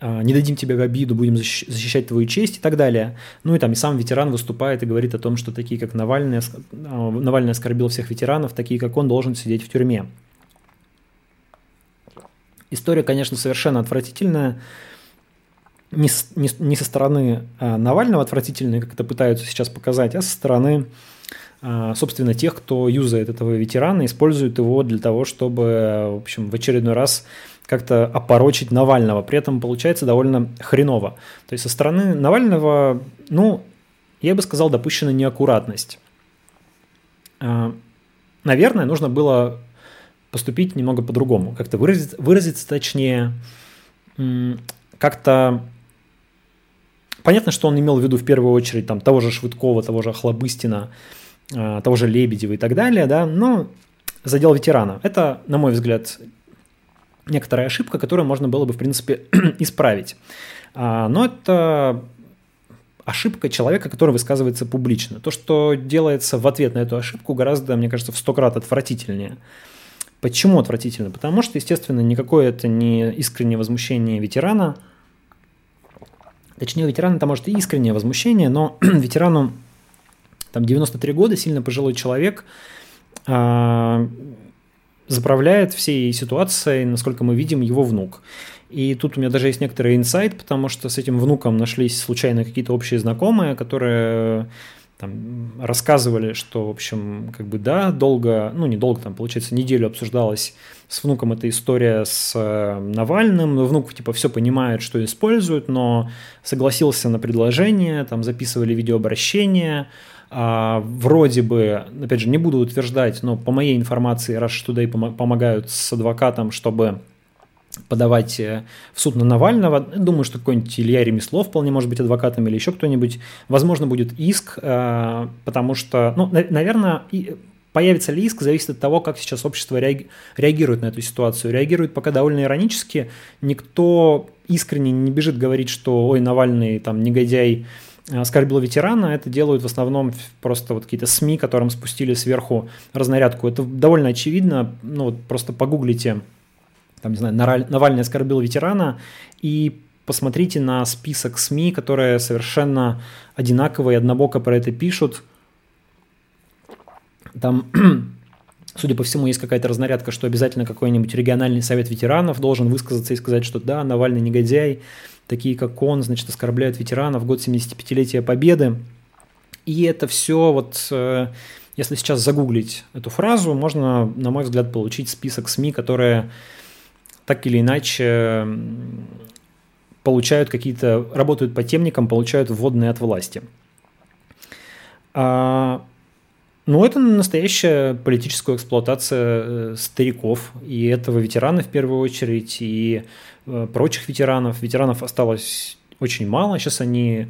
не дадим тебе в обиду, будем защищать твою честь и так далее. Ну и там и сам ветеран выступает и говорит о том, что такие, как Навальный, а, Навальный оскорбил всех ветеранов, такие, как он, должен сидеть в тюрьме. История, конечно, совершенно отвратительная. Не, не, не со стороны а, Навального отвратительная, как это пытаются сейчас показать, а со стороны, а, собственно, тех, кто юзает этого ветерана, использует его для того, чтобы, в общем, в очередной раз как-то опорочить Навального. При этом получается довольно хреново. То есть со стороны Навального, ну, я бы сказал, допущена неаккуратность. А, наверное, нужно было поступить немного по-другому, как-то выразить, выразиться точнее, как-то Понятно, что он имел в виду в первую очередь там, того же Швыдкова, того же Хлобыстина, а, того же Лебедева и так далее, да, но задел ветерана. Это, на мой взгляд, некоторая ошибка, которую можно было бы, в принципе, исправить. А, но это ошибка человека, который высказывается публично. То, что делается в ответ на эту ошибку, гораздо, мне кажется, в сто крат отвратительнее. Почему отвратительно? Потому что, естественно, никакое это не искреннее возмущение ветерана. Точнее, у ветерана это может и искреннее возмущение, но ветерану там 93 года, сильно пожилой человек, а, заправляет всей ситуацией, насколько мы видим, его внук. И тут у меня даже есть некоторый инсайт, потому что с этим внуком нашлись случайно какие-то общие знакомые, которые там рассказывали, что, в общем, как бы да, долго, ну не долго, там, получается, неделю обсуждалась с внуком эта история с э, Навальным. Внук, типа, все понимает, что используют, но согласился на предложение, там записывали видеообращение, а, вроде бы, опять же, не буду утверждать, но по моей информации, раз Today помогают с адвокатом, чтобы подавать э, в суд на Навального. Думаю, что какой-нибудь Илья Ремеслов вполне может быть адвокатом или еще кто-нибудь. Возможно, будет иск, э, потому что, ну, наверное, появится ли иск, зависит от того, как сейчас общество реагирует на эту ситуацию. Реагирует пока довольно иронически. Никто искренне не бежит говорить, что ой, Навальный там негодяй, оскорбил ветерана, это делают в основном просто вот какие-то СМИ, которым спустили сверху разнарядку. Это довольно очевидно, ну вот просто погуглите там, не знаю, Навальный оскорбил ветерана, и посмотрите на список СМИ, которые совершенно одинаково и однобоко про это пишут. Там, судя по всему, есть какая-то разнарядка, что обязательно какой-нибудь региональный совет ветеранов должен высказаться и сказать, что да, Навальный негодяй, такие как он, значит, оскорбляют ветеранов в год 75-летия Победы. И это все вот, э, если сейчас загуглить эту фразу, можно, на мой взгляд, получить список СМИ, которые так или иначе получают какие-то, работают по темникам, получают вводные от власти. А, ну, это настоящая политическая эксплуатация э, стариков, и этого ветерана в первую очередь, и э, прочих ветеранов. Ветеранов осталось очень мало, сейчас они,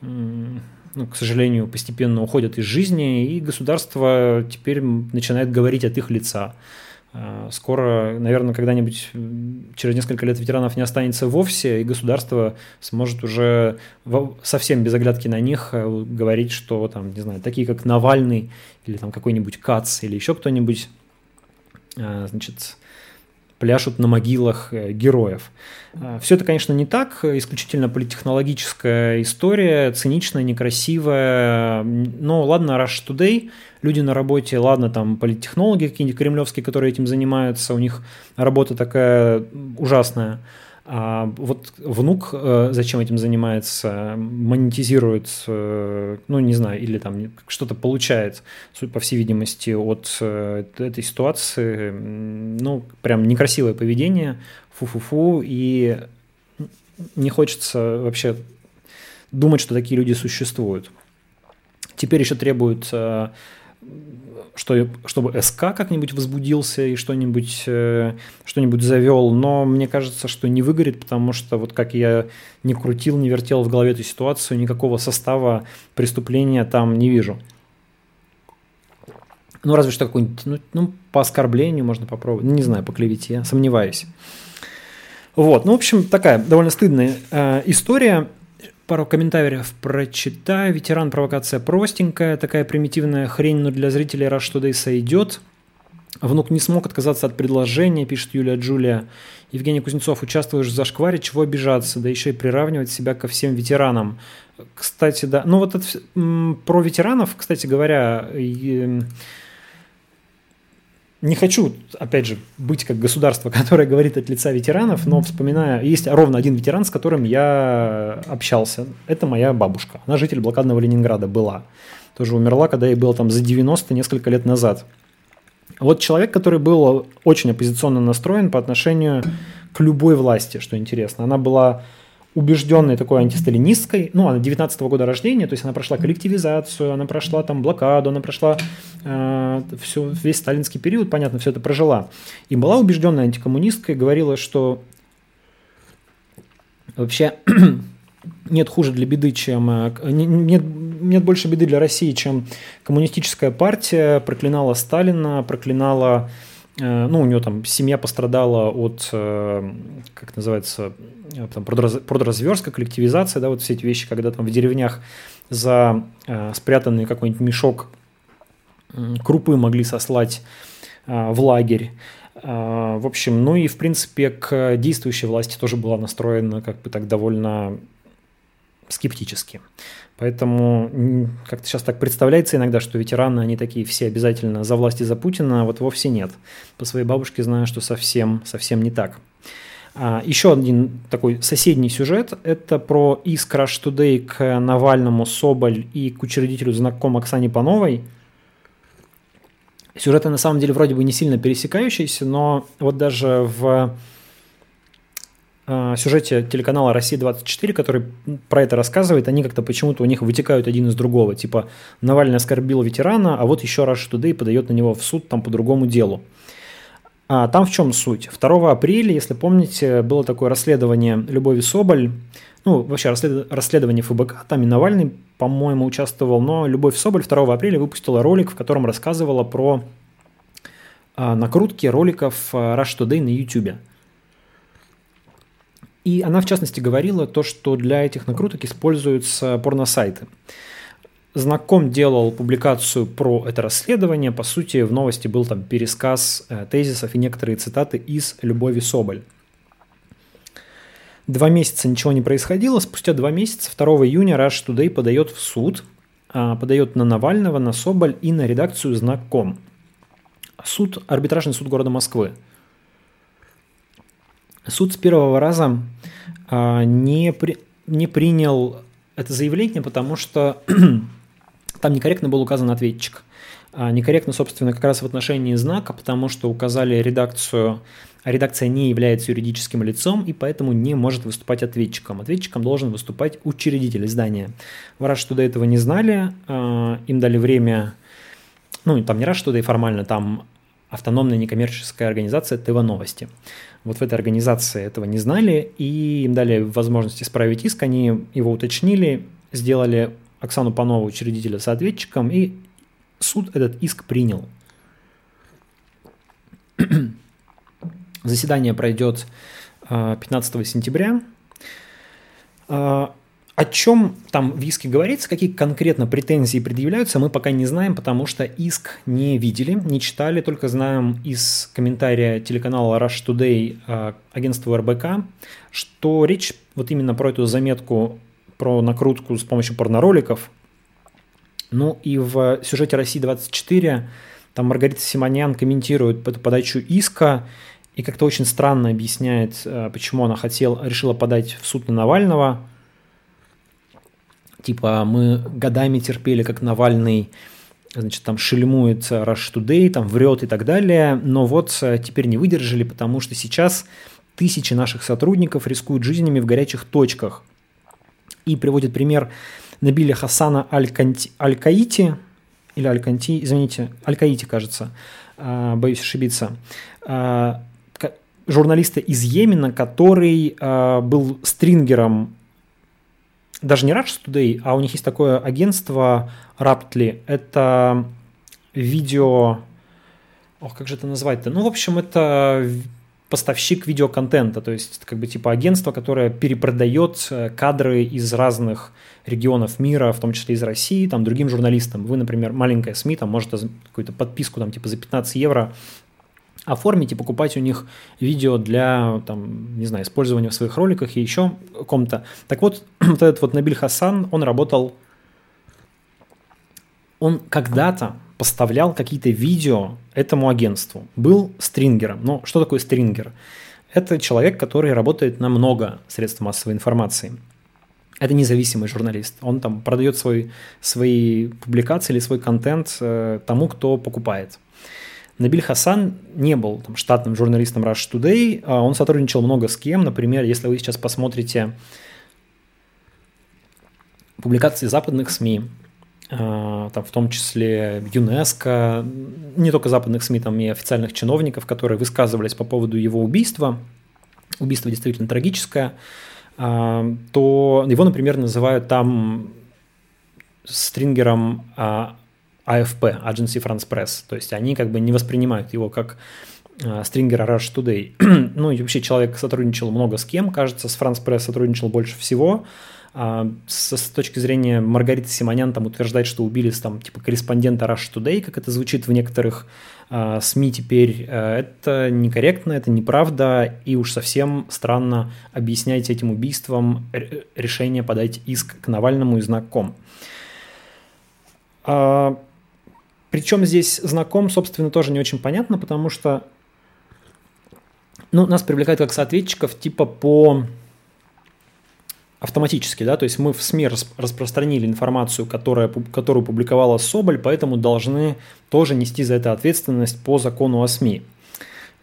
ну, к сожалению, постепенно уходят из жизни, и государство теперь начинает говорить от их лица. А, скоро, наверное, когда-нибудь через несколько лет ветеранов не останется вовсе, и государство сможет уже совсем без оглядки на них э, говорить, что там, не знаю, такие как Навальный или там какой-нибудь Кац или еще кто-нибудь, э, значит, пляшут на могилах э, героев. А, Все это, конечно, не так, исключительно политтехнологическая история, циничная, некрасивая. Но ладно, Rush Today, люди на работе, ладно, там политтехнологи какие-нибудь кремлевские, которые этим занимаются, у них работа такая ужасная. А вот внук э, зачем этим занимается, монетизирует, э, ну не знаю, или там что-то получает, суть по всей видимости, от э, этой ситуации, ну прям некрасивое поведение, фу-фу-фу, и не хочется вообще думать, что такие люди существуют. Теперь еще требуют что, чтобы СК как-нибудь возбудился и что-нибудь э, что завел, но мне кажется, что не выгорит, потому что вот как я не крутил, не вертел в голове эту ситуацию, никакого состава преступления там не вижу. Ну, разве что какой-нибудь, ну, ну, по оскорблению можно попробовать, не знаю, по клевете, сомневаюсь. Вот, ну, в общем, такая довольно стыдная э, история пару комментариев прочитаю. Ветеран провокация простенькая, такая примитивная хрень, но для зрителей раз что да и сойдет. Внук не смог отказаться от предложения, пишет Юлия Джулия. Евгений Кузнецов, участвуешь в зашкваре, чего обижаться, да еще и приравнивать себя ко всем ветеранам. Кстати, да, ну вот это, про ветеранов, кстати говоря, не хочу, опять же, быть как государство, которое говорит от лица ветеранов, но вспоминая, есть ровно один ветеран, с которым я общался. Это моя бабушка. Она житель блокадного Ленинграда была. Тоже умерла, когда ей было там за 90 несколько лет назад. Вот человек, который был очень оппозиционно настроен по отношению к любой власти, что интересно. Она была убежденной такой антисталинисткой. Ну, она 19 -го года рождения, то есть она прошла коллективизацию, она прошла там блокаду, она прошла э, все, весь сталинский период, понятно, все это прожила. И была убежденной антикоммунисткой, говорила, что вообще нет хуже для беды, чем... Э, нет, нет больше беды для России, чем коммунистическая партия проклинала Сталина, проклинала ну, у него там семья пострадала от, как называется, там, продразверстка, коллективизация, да, вот все эти вещи, когда там в деревнях за спрятанный какой-нибудь мешок крупы могли сослать в лагерь. В общем, ну и, в принципе, к действующей власти тоже была настроена как бы так довольно скептически. Поэтому как-то сейчас так представляется иногда, что ветераны, они такие все обязательно за власть и за Путина, а вот вовсе нет. По своей бабушке знаю, что совсем, совсем не так. А, еще один такой соседний сюжет – это про иск Rush Today к Навальному, Соболь и к учредителю знаком Оксане Пановой. Сюжеты на самом деле вроде бы не сильно пересекающиеся, но вот даже в сюжете телеканала «Россия-24», который про это рассказывает, они как-то почему-то у них вытекают один из другого. Типа Навальный оскорбил ветерана, а вот еще Rush Today подает на него в суд там по другому делу. А там в чем суть? 2 апреля, если помните, было такое расследование Любови Соболь, ну, вообще расследование ФБК, там и Навальный, по-моему, участвовал, но Любовь Соболь 2 апреля выпустила ролик, в котором рассказывала про а, накрутки роликов а, Rush Today на YouTube. И она, в частности, говорила то, что для этих накруток используются порносайты. Знаком делал публикацию про это расследование. По сути, в новости был там пересказ э, тезисов и некоторые цитаты из «Любови Соболь». Два месяца ничего не происходило. Спустя два месяца, 2 июня, Rush Today подает в суд, а, подает на Навального, на Соболь и на редакцию «Знаком». Суд, арбитражный суд города Москвы – Суд с первого раза не, при, не принял это заявление, потому что там некорректно был указан ответчик. А, некорректно, собственно, как раз в отношении знака, потому что указали редакцию, а редакция не является юридическим лицом и поэтому не может выступать ответчиком. Ответчиком должен выступать учредитель издания. В раз, что до этого не знали, а, им дали время, ну, там не раз, что да и формально, там автономная некоммерческая организация ТВ Новости вот в этой организации этого не знали, и им дали возможность исправить иск, они его уточнили, сделали Оксану Панову, учредителя, соответчиком, и суд этот иск принял. Заседание пройдет 15 а, сентября. О чем там в иске говорится, какие конкретно претензии предъявляются, мы пока не знаем, потому что иск не видели, не читали, только знаем из комментария телеканала Rush Today а, агентству РБК, что речь вот именно про эту заметку про накрутку с помощью порнороликов. Ну и в сюжете «России-24» там Маргарита Симонян комментирует эту подачу иска и как-то очень странно объясняет, а, почему она хотела, решила подать в суд на Навального – типа мы годами терпели, как Навальный значит, там шельмует Rush Today, там врет и так далее, но вот э, теперь не выдержали, потому что сейчас тысячи наших сотрудников рискуют жизнями в горячих точках. И приводит пример Набиля Хасана Аль-Каити, или Аль-Канти, извините, Аль-Каити, кажется, а, боюсь ошибиться, а, журналиста из Йемена, который был стрингером даже не Rush Today, а у них есть такое агентство Raptly. Это видео... Ох, как же это назвать-то? Ну, в общем, это поставщик видеоконтента, то есть как бы типа агентство, которое перепродает э, кадры из разных регионов мира, в том числе из России, там, другим журналистам. Вы, например, маленькая СМИ, там, можете какую-то подписку там типа за 15 евро оформить и покупать у них видео для, там, не знаю, использования в своих роликах и еще ком-то. Так вот, вот этот вот Набиль Хасан, он работал, он когда-то поставлял какие-то видео этому агентству, был стрингером. Но что такое стрингер? Это человек, который работает на много средств массовой информации. Это независимый журналист. Он там продает свой, свои публикации или свой контент э, тому, кто покупает. Набиль Хасан не был там, штатным журналистом Rush Today, а он сотрудничал много с кем. Например, если вы сейчас посмотрите публикации западных СМИ, а, там в том числе ЮНЕСКО, не только западных СМИ, там и официальных чиновников, которые высказывались по поводу его убийства, убийство действительно трагическое, а, то его, например, называют там стрингером АФП, Agency France Press. То есть они как бы не воспринимают его как стрингера Rush Today. ну и вообще человек сотрудничал много с кем, кажется, с France Press сотрудничал больше всего. А, с, с точки зрения Маргариты Симонян там утверждает, что убили там типа корреспондента Rush Today, как это звучит в некоторых а, СМИ теперь, а, это некорректно, это неправда, и уж совсем странно объяснять этим убийством решение подать иск к Навальному и знаком. А, причем здесь знаком, собственно, тоже не очень понятно, потому что ну, нас привлекают как соответчиков типа по автоматически, да, то есть мы в СМИ распространили информацию, которая, которую публиковала Соболь, поэтому должны тоже нести за это ответственность по закону о СМИ.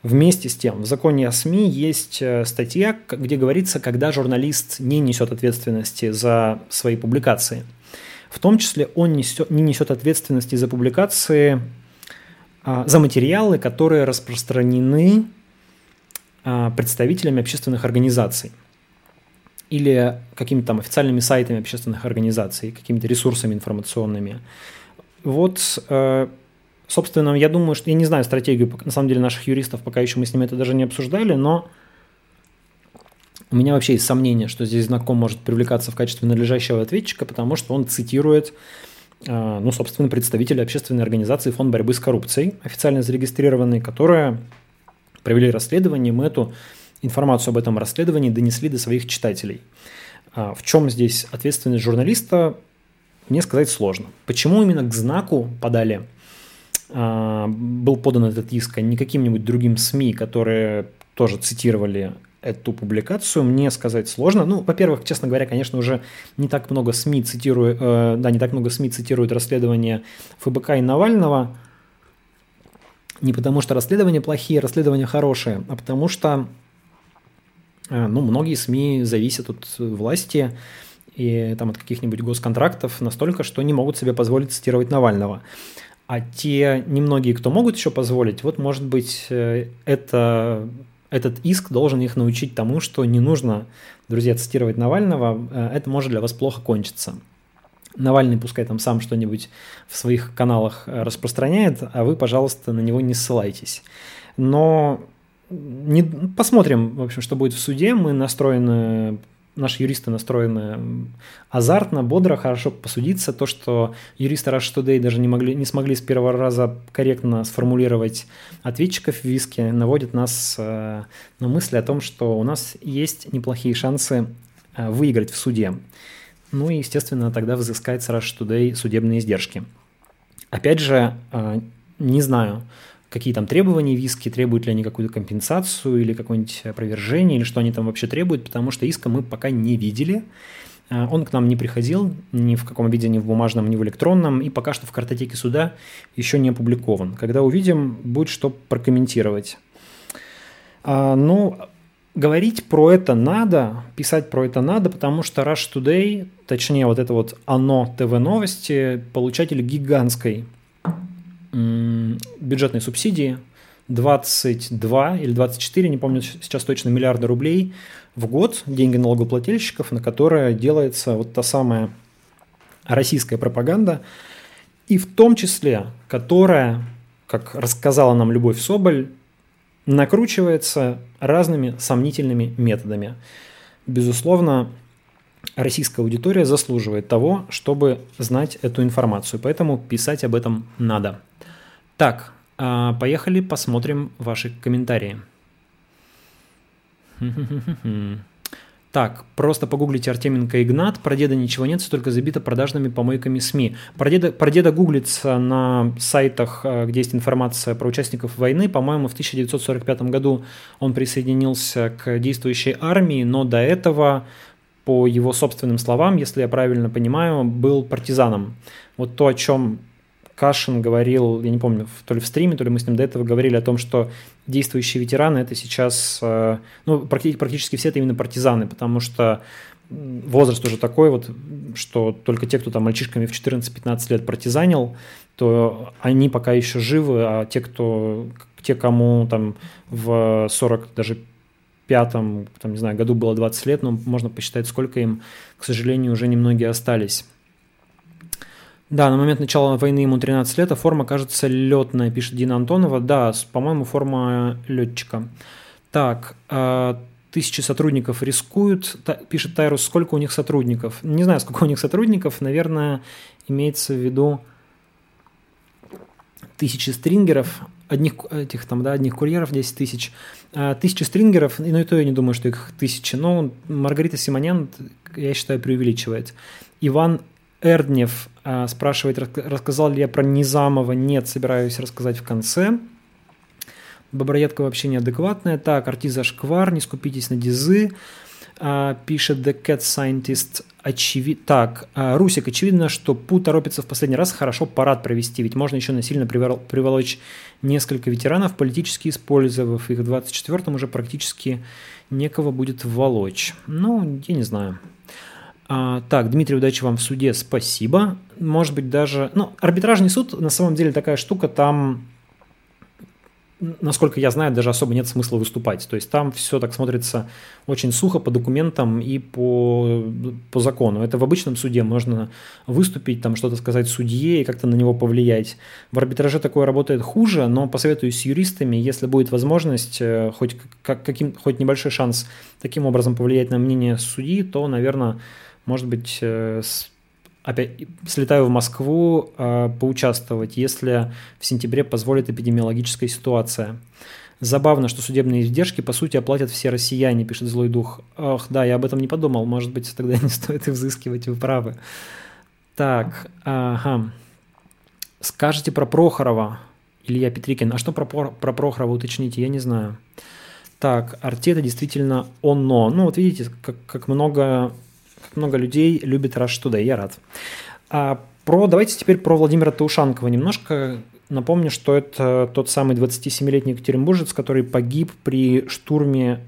Вместе с тем, в законе о СМИ есть э, статья, где говорится, когда журналист не несет ответственности за свои публикации. В том числе он несет, не несет ответственности за публикации, а, за материалы, которые распространены а, представителями общественных организаций или какими-то там официальными сайтами общественных организаций, какими-то ресурсами информационными. Вот, э, собственно, я думаю, что я не знаю стратегию, на самом деле, наших юристов, пока еще мы с ними это даже не обсуждали, но у меня вообще есть сомнение, что здесь знаком может привлекаться в качестве надлежащего ответчика, потому что он цитирует, э, ну, собственно, представителя общественной организации Фонд борьбы с коррупцией, официально зарегистрированный, которая провели расследование, мы эту информацию об этом расследовании донесли до своих читателей. А, в чем здесь ответственность журналиста, мне сказать сложно. Почему именно к знаку подали, а, был подан этот иск, а не каким-нибудь другим СМИ, которые тоже цитировали эту публикацию, мне сказать сложно. Ну, во-первых, честно говоря, конечно, уже не так много СМИ цитируют, э, да, не так много СМИ цитируют расследование ФБК и Навального, не потому что расследования плохие, расследования хорошие, а потому что Э, ну, многие СМИ зависят от власти и там от каких-нибудь госконтрактов настолько, что не могут себе позволить цитировать Навального. А те немногие, кто могут еще позволить, вот, может быть, э, это, этот иск должен их научить тому, что не нужно, друзья, цитировать Навального, э, это может для вас плохо кончиться. Навальный пускай там сам что-нибудь в своих каналах распространяет, а вы, пожалуйста, на него не ссылайтесь. Но не, посмотрим, в общем, что будет в суде. Мы настроены, наши юристы настроены азартно, бодро, хорошо посудиться. То, что юристы Rush Today даже не, могли, не смогли с первого раза корректно сформулировать ответчиков в виске, наводит нас э, на мысли о том, что у нас есть неплохие шансы э, выиграть в суде. Ну и, естественно, тогда взыскать с Rush Today судебные издержки. Опять же, э, не знаю, какие там требования виски, требуют ли они какую-то компенсацию или какое-нибудь опровержение, или что они там вообще требуют, потому что иска мы пока не видели. А, он к нам не приходил ни в каком виде, ни в бумажном, ни в электронном, и пока что в картотеке суда еще не опубликован. Когда увидим, будет что прокомментировать. А, ну, говорить про это надо, писать про это надо, потому что Rush Today, точнее вот это вот оно ТВ новости, получатель гигантской бюджетной субсидии 22 или 24, не помню сейчас точно, миллиарда рублей в год, деньги налогоплательщиков, на которые делается вот та самая российская пропаганда, и в том числе, которая, как рассказала нам Любовь Соболь, накручивается разными сомнительными методами. Безусловно, российская аудитория заслуживает того, чтобы знать эту информацию, поэтому писать об этом надо. Так, а, поехали посмотрим ваши комментарии. Так, просто погуглите Артеменко Игнат. Про деда ничего нет, только забито продажными помойками СМИ. Про деда, про деда гуглится на сайтах, а, где есть информация про участников войны. По-моему, в 1945 году он присоединился к действующей армии, но до этого, по его собственным словам, если я правильно понимаю, был партизаном. Вот то, о чем Кашин говорил, я не помню, то ли в стриме, то ли мы с ним до этого говорили о том, что действующие ветераны это сейчас, э, ну, практически, все это именно партизаны, потому что возраст уже такой вот, что только те, кто там мальчишками в 14-15 лет партизанил, то они пока еще живы, а те, кто, те, кому там в 40, даже пятом, там, не знаю, году было 20 лет, но можно посчитать, сколько им, к сожалению, уже немногие остались. Да, на момент начала войны ему 13 лет, а форма, кажется, летная, пишет Дина Антонова. Да, по-моему, форма летчика. Так, а, тысячи сотрудников рискуют, пишет Тайрус, сколько у них сотрудников. Не знаю, сколько у них сотрудников, наверное, имеется в виду тысячи стрингеров, одних этих там, да, одних курьеров 10 тысяч. А, тысячи стрингеров, ну и то я не думаю, что их тысячи, но Маргарита Симонян, я считаю, преувеличивает. Иван Эрднев а, спрашивает, рассказал ли я про Низамова. Нет, собираюсь рассказать в конце. Боброедка вообще неадекватная. Так, Артиза Шквар, не скупитесь на дизы. А, пишет The Cat Scientist. Очевид... Так, а, Русик, очевидно, что Пу торопится в последний раз хорошо парад провести, ведь можно еще насильно приволочь несколько ветеранов, политически использовав их в 24-м уже практически некого будет волочь. Ну, я не знаю. А, так, Дмитрий, удачи вам в суде, спасибо. Может быть, даже... Ну, арбитражный суд, на самом деле, такая штука, там насколько я знаю, даже особо нет смысла выступать. То есть там все так смотрится очень сухо по документам и по, по закону. Это в обычном суде можно выступить, там что-то сказать судье и как-то на него повлиять. В арбитраже такое работает хуже, но посоветуюсь с юристами, если будет возможность, э, хоть, как, каким, хоть небольшой шанс таким образом повлиять на мнение судьи, то, наверное, может быть, э, опять слетаю в Москву э, поучаствовать, если в сентябре позволит эпидемиологическая ситуация. Забавно, что судебные издержки, по сути, оплатят все россияне, пишет злой дух. Ох, да, я об этом не подумал. Может быть, тогда не стоит их взыскивать, вы правы. Так, ага. Скажите про Прохорова, Илья Петрикин. А что про, про Прохорова уточните, я не знаю. Так, Артета действительно оно. Ну, вот видите, как, как много много людей любит Rush Today, я рад. А про, давайте теперь про Владимира Таушанкова немножко. Напомню, что это тот самый 27-летний екатеринбуржец, который погиб при штурме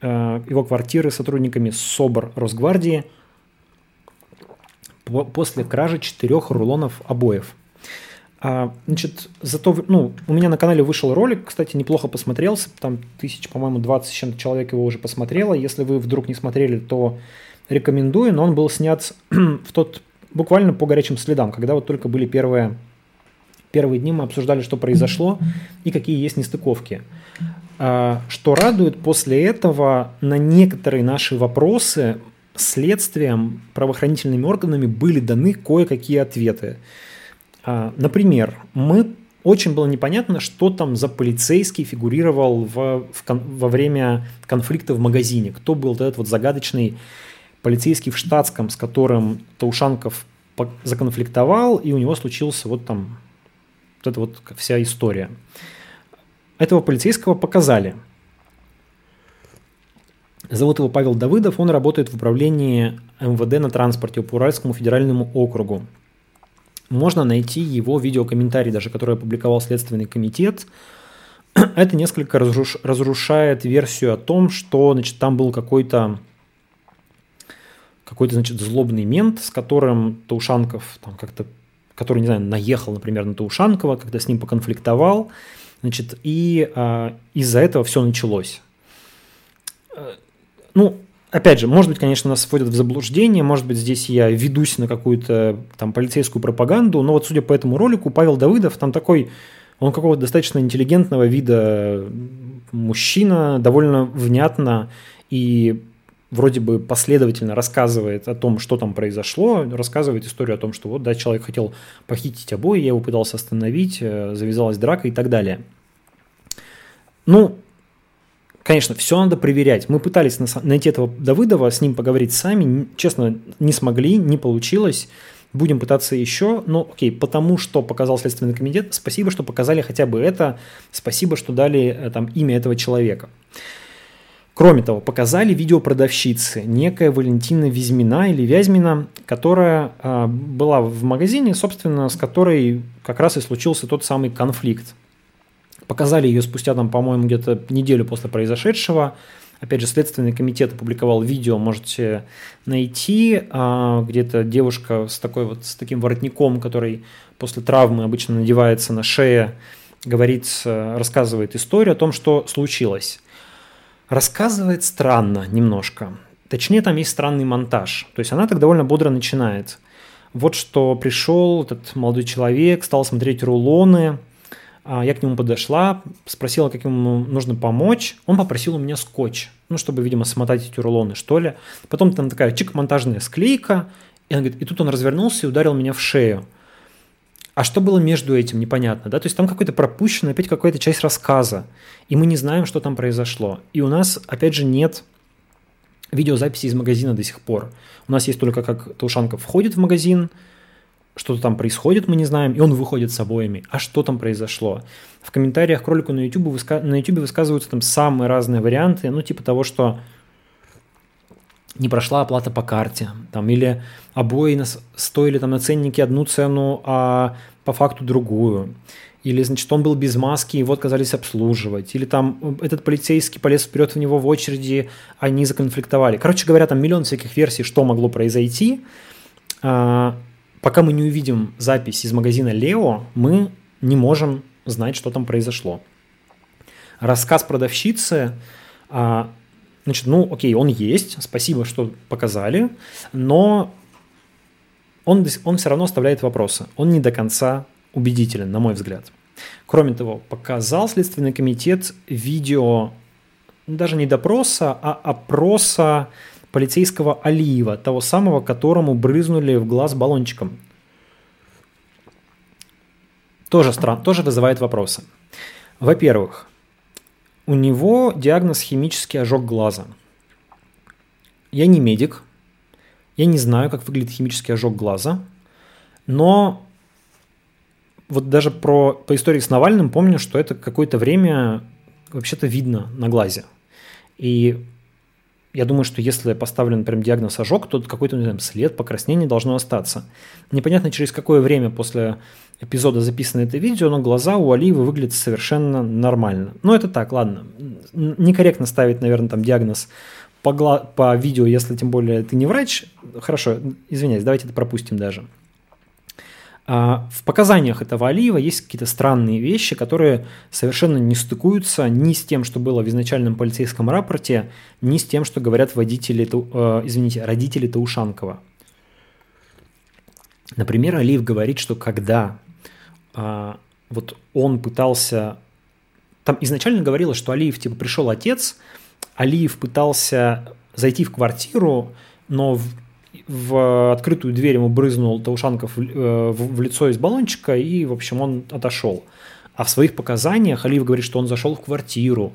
э, его квартиры сотрудниками СОБР Росгвардии после кражи четырех рулонов обоев. А, значит, зато, ну, у меня на канале вышел ролик, кстати, неплохо посмотрелся, там тысяч, по-моему, 20 с чем-то человек его уже посмотрело. Если вы вдруг не смотрели, то рекомендую, но он был снят в тот буквально по горячим следам, когда вот только были первые, первые дни, мы обсуждали, что произошло и какие есть нестыковки. А, что радует, после этого на некоторые наши вопросы следствием, правоохранительными органами были даны кое-какие ответы. А, например, мы очень было непонятно, что там за полицейский фигурировал в, в, во время конфликта в магазине. Кто был этот вот загадочный полицейский в штатском, с которым Таушанков законфликтовал, и у него случился вот там вот эта вот вся история. Этого полицейского показали. Зовут его Павел Давыдов, он работает в управлении МВД на транспорте по Уральскому федеральному округу. Можно найти его видеокомментарий, даже который опубликовал Следственный комитет. Это несколько разруш... разрушает версию о том, что значит, там был какой-то какой-то, значит, злобный мент, с которым Таушанков там как-то, который, не знаю, наехал, например, на Таушанкова, когда с ним поконфликтовал, значит, и а, из-за этого все началось. Э, ну, опять же, может быть, конечно, нас вводят в заблуждение, может быть, здесь я ведусь на какую-то там полицейскую пропаганду, но вот судя по этому ролику, Павел Давыдов там такой, он какого-то достаточно интеллигентного вида мужчина, довольно внятно и вроде бы последовательно рассказывает о том, что там произошло, рассказывает историю о том, что вот, да, человек хотел похитить обои, я его пытался остановить, э, завязалась драка и так далее. Ну, конечно, все надо проверять. Мы пытались найти этого Давыдова, с ним поговорить сами, честно, не смогли, не получилось. Будем пытаться еще, но окей, потому что показал Следственный комитет, спасибо, что показали хотя бы это, спасибо, что дали э, там имя этого человека. Кроме того, показали видео продавщицы, некая Валентина Визьмина или Вязьмина, которая э, была в магазине, собственно, с которой как раз и случился тот самый конфликт. Показали ее спустя, там, по-моему, где-то неделю после произошедшего. Опять же, Следственный комитет опубликовал видео, можете найти. Э, где-то девушка с, такой вот, с таким воротником, который после травмы обычно надевается на шее, говорит, рассказывает историю о том, что случилось рассказывает странно немножко. Точнее, там есть странный монтаж. То есть она так довольно бодро начинает. вот что пришел этот молодой человек, стал смотреть рулоны, а, я к нему подошла, спросила, как ему нужно помочь. Он попросил у меня скотч, ну, чтобы, видимо, смотать эти рулоны, что ли. Потом там такая чик-монтажная склейка, и, он говорит, и тут он развернулся и ударил меня в шею. А что было между этим, непонятно, да? То есть там какой-то пропущен, опять какая-то часть рассказа, и мы не знаем, что там произошло. И у нас, опять же, нет видеозаписи из магазина до сих пор. У нас есть только как Таушанка входит в магазин, что-то там происходит, мы не знаем, и он выходит с обоями. А что там произошло? В комментариях к ролику на YouTube, выска... на YouTube высказываются там самые разные варианты, ну, типа того, что не прошла оплата по карте, там, или обои стоили там на ценнике одну цену, а по факту другую. Или, значит, он был без маски, его отказались обслуживать. Или там этот полицейский полез вперед в него в очереди, они законфликтовали. Короче говоря, там миллион всяких версий, что могло произойти. А, пока мы не увидим запись из магазина Лео, мы не можем знать, что там произошло. Рассказ продавщицы, а, значит, ну, окей, он есть, спасибо, что показали, но он, он все равно оставляет вопросы. Он не до конца убедителен, на мой взгляд. Кроме того, показал Следственный комитет видео даже не допроса, а опроса полицейского Алиева, того самого, которому брызнули в глаз баллончиком. Тоже, стран, тоже вызывает вопросы. Во-первых, у него диагноз химический ожог глаза. Я не медик, я не знаю, как выглядит химический ожог глаза, но вот даже про, по истории с Навальным помню, что это какое-то время вообще-то видно на глазе. И я думаю, что если поставлен прям диагноз ожог, то какой-то не знаю, след покраснения должно остаться. Непонятно, через какое время после эпизода записано это видео, но глаза у Алиева выглядят совершенно нормально. Но это так, ладно. Некорректно ставить, наверное, там диагноз по, гла- по видео, если тем более ты не врач. Хорошо, извиняюсь, давайте это пропустим даже. А, в показаниях этого Алиева есть какие-то странные вещи, которые совершенно не стыкуются ни с тем, что было в изначальном полицейском рапорте, ни с тем, что говорят водители, э, извините, родители Таушанкова. Например, Алиев говорит, что когда а, вот он пытался... Там изначально говорилось, что Алиев, типа, пришел отец, Алиев пытался зайти в квартиру, но в открытую дверь ему брызнул Таушанков в, э, в лицо из баллончика, и, в общем, он отошел. А в своих показаниях Алиев говорит, что он зашел в квартиру,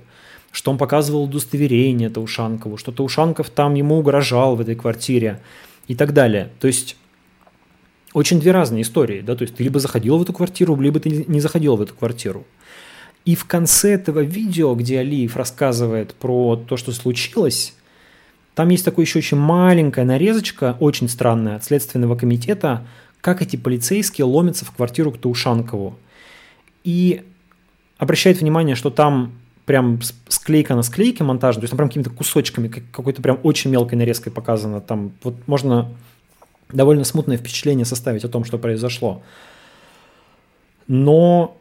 что он показывал удостоверение Таушанкову, что Таушанков там ему угрожал в этой квартире и так далее. То есть очень две разные истории, да, то есть ты либо заходил в эту квартиру, либо ты не заходил в эту квартиру. И в конце этого видео, где Алиев рассказывает про то, что случилось, там есть такая еще очень маленькая нарезочка, очень странная, от Следственного комитета, как эти полицейские ломятся в квартиру к Таушанкову. И обращает внимание, что там прям склейка на склейке монтажная, то есть там прям какими-то кусочками, какой-то прям очень мелкой нарезкой показано. Там вот можно довольно смутное впечатление составить о том, что произошло. Но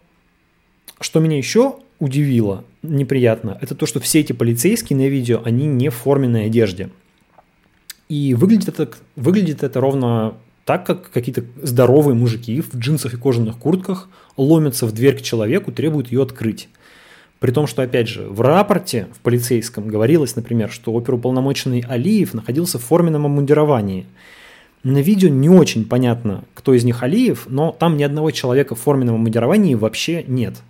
что меня еще удивило, неприятно, это то, что все эти полицейские на видео, они не в форменной одежде. И выглядит это, выглядит это ровно так, как какие-то здоровые мужики в джинсах и кожаных куртках ломятся в дверь к человеку, требуют ее открыть. При том, что, опять же, в рапорте в полицейском говорилось, например, что оперуполномоченный Алиев находился в форменном обмундировании. На видео не очень понятно, кто из них Алиев, но там ни одного человека в форменном обмундировании вообще нет –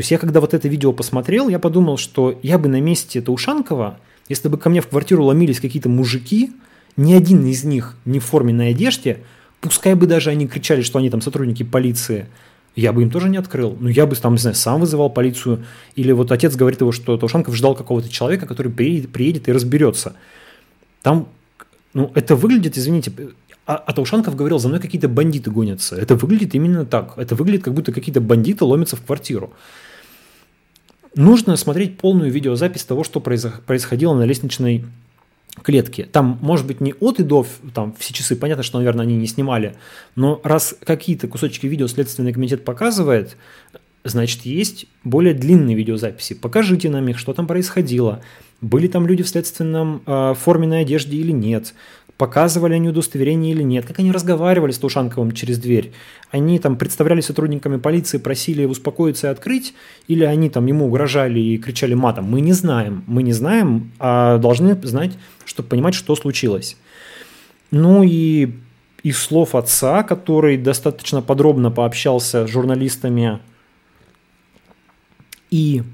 то есть я когда вот это видео посмотрел, я подумал, что я бы на месте Таушанкова, если бы ко мне в квартиру ломились какие-то мужики, ни один из них не в форменной одежде, пускай бы даже они кричали, что они там сотрудники полиции, я бы им тоже не открыл. Ну, я бы там, не знаю, сам вызывал полицию. Или вот отец говорит его, что Таушанков ждал какого-то человека, который приедет, приедет и разберется. Там, ну, это выглядит, извините, а, а Таушанков говорил, за мной какие-то бандиты гонятся. Это выглядит именно так. Это выглядит, как будто какие-то бандиты ломятся в квартиру. Нужно смотреть полную видеозапись того, что происходило на лестничной клетке. Там, может быть, не от и до, там, все часы, понятно, что, наверное, они не снимали, но раз какие-то кусочки видео Следственный комитет показывает, значит, есть более длинные видеозаписи. Покажите нам их, что там происходило. Были там люди в следственном э, форменной одежде или нет? Показывали они удостоверение или нет, как они разговаривали с Таушанковым через дверь. Они там представляли сотрудниками полиции, просили успокоиться и открыть, или они там ему угрожали и кричали матом. Мы не знаем, мы не знаем, а должны знать, чтобы понимать, что случилось. Ну и из слов отца, который достаточно подробно пообщался с журналистами и,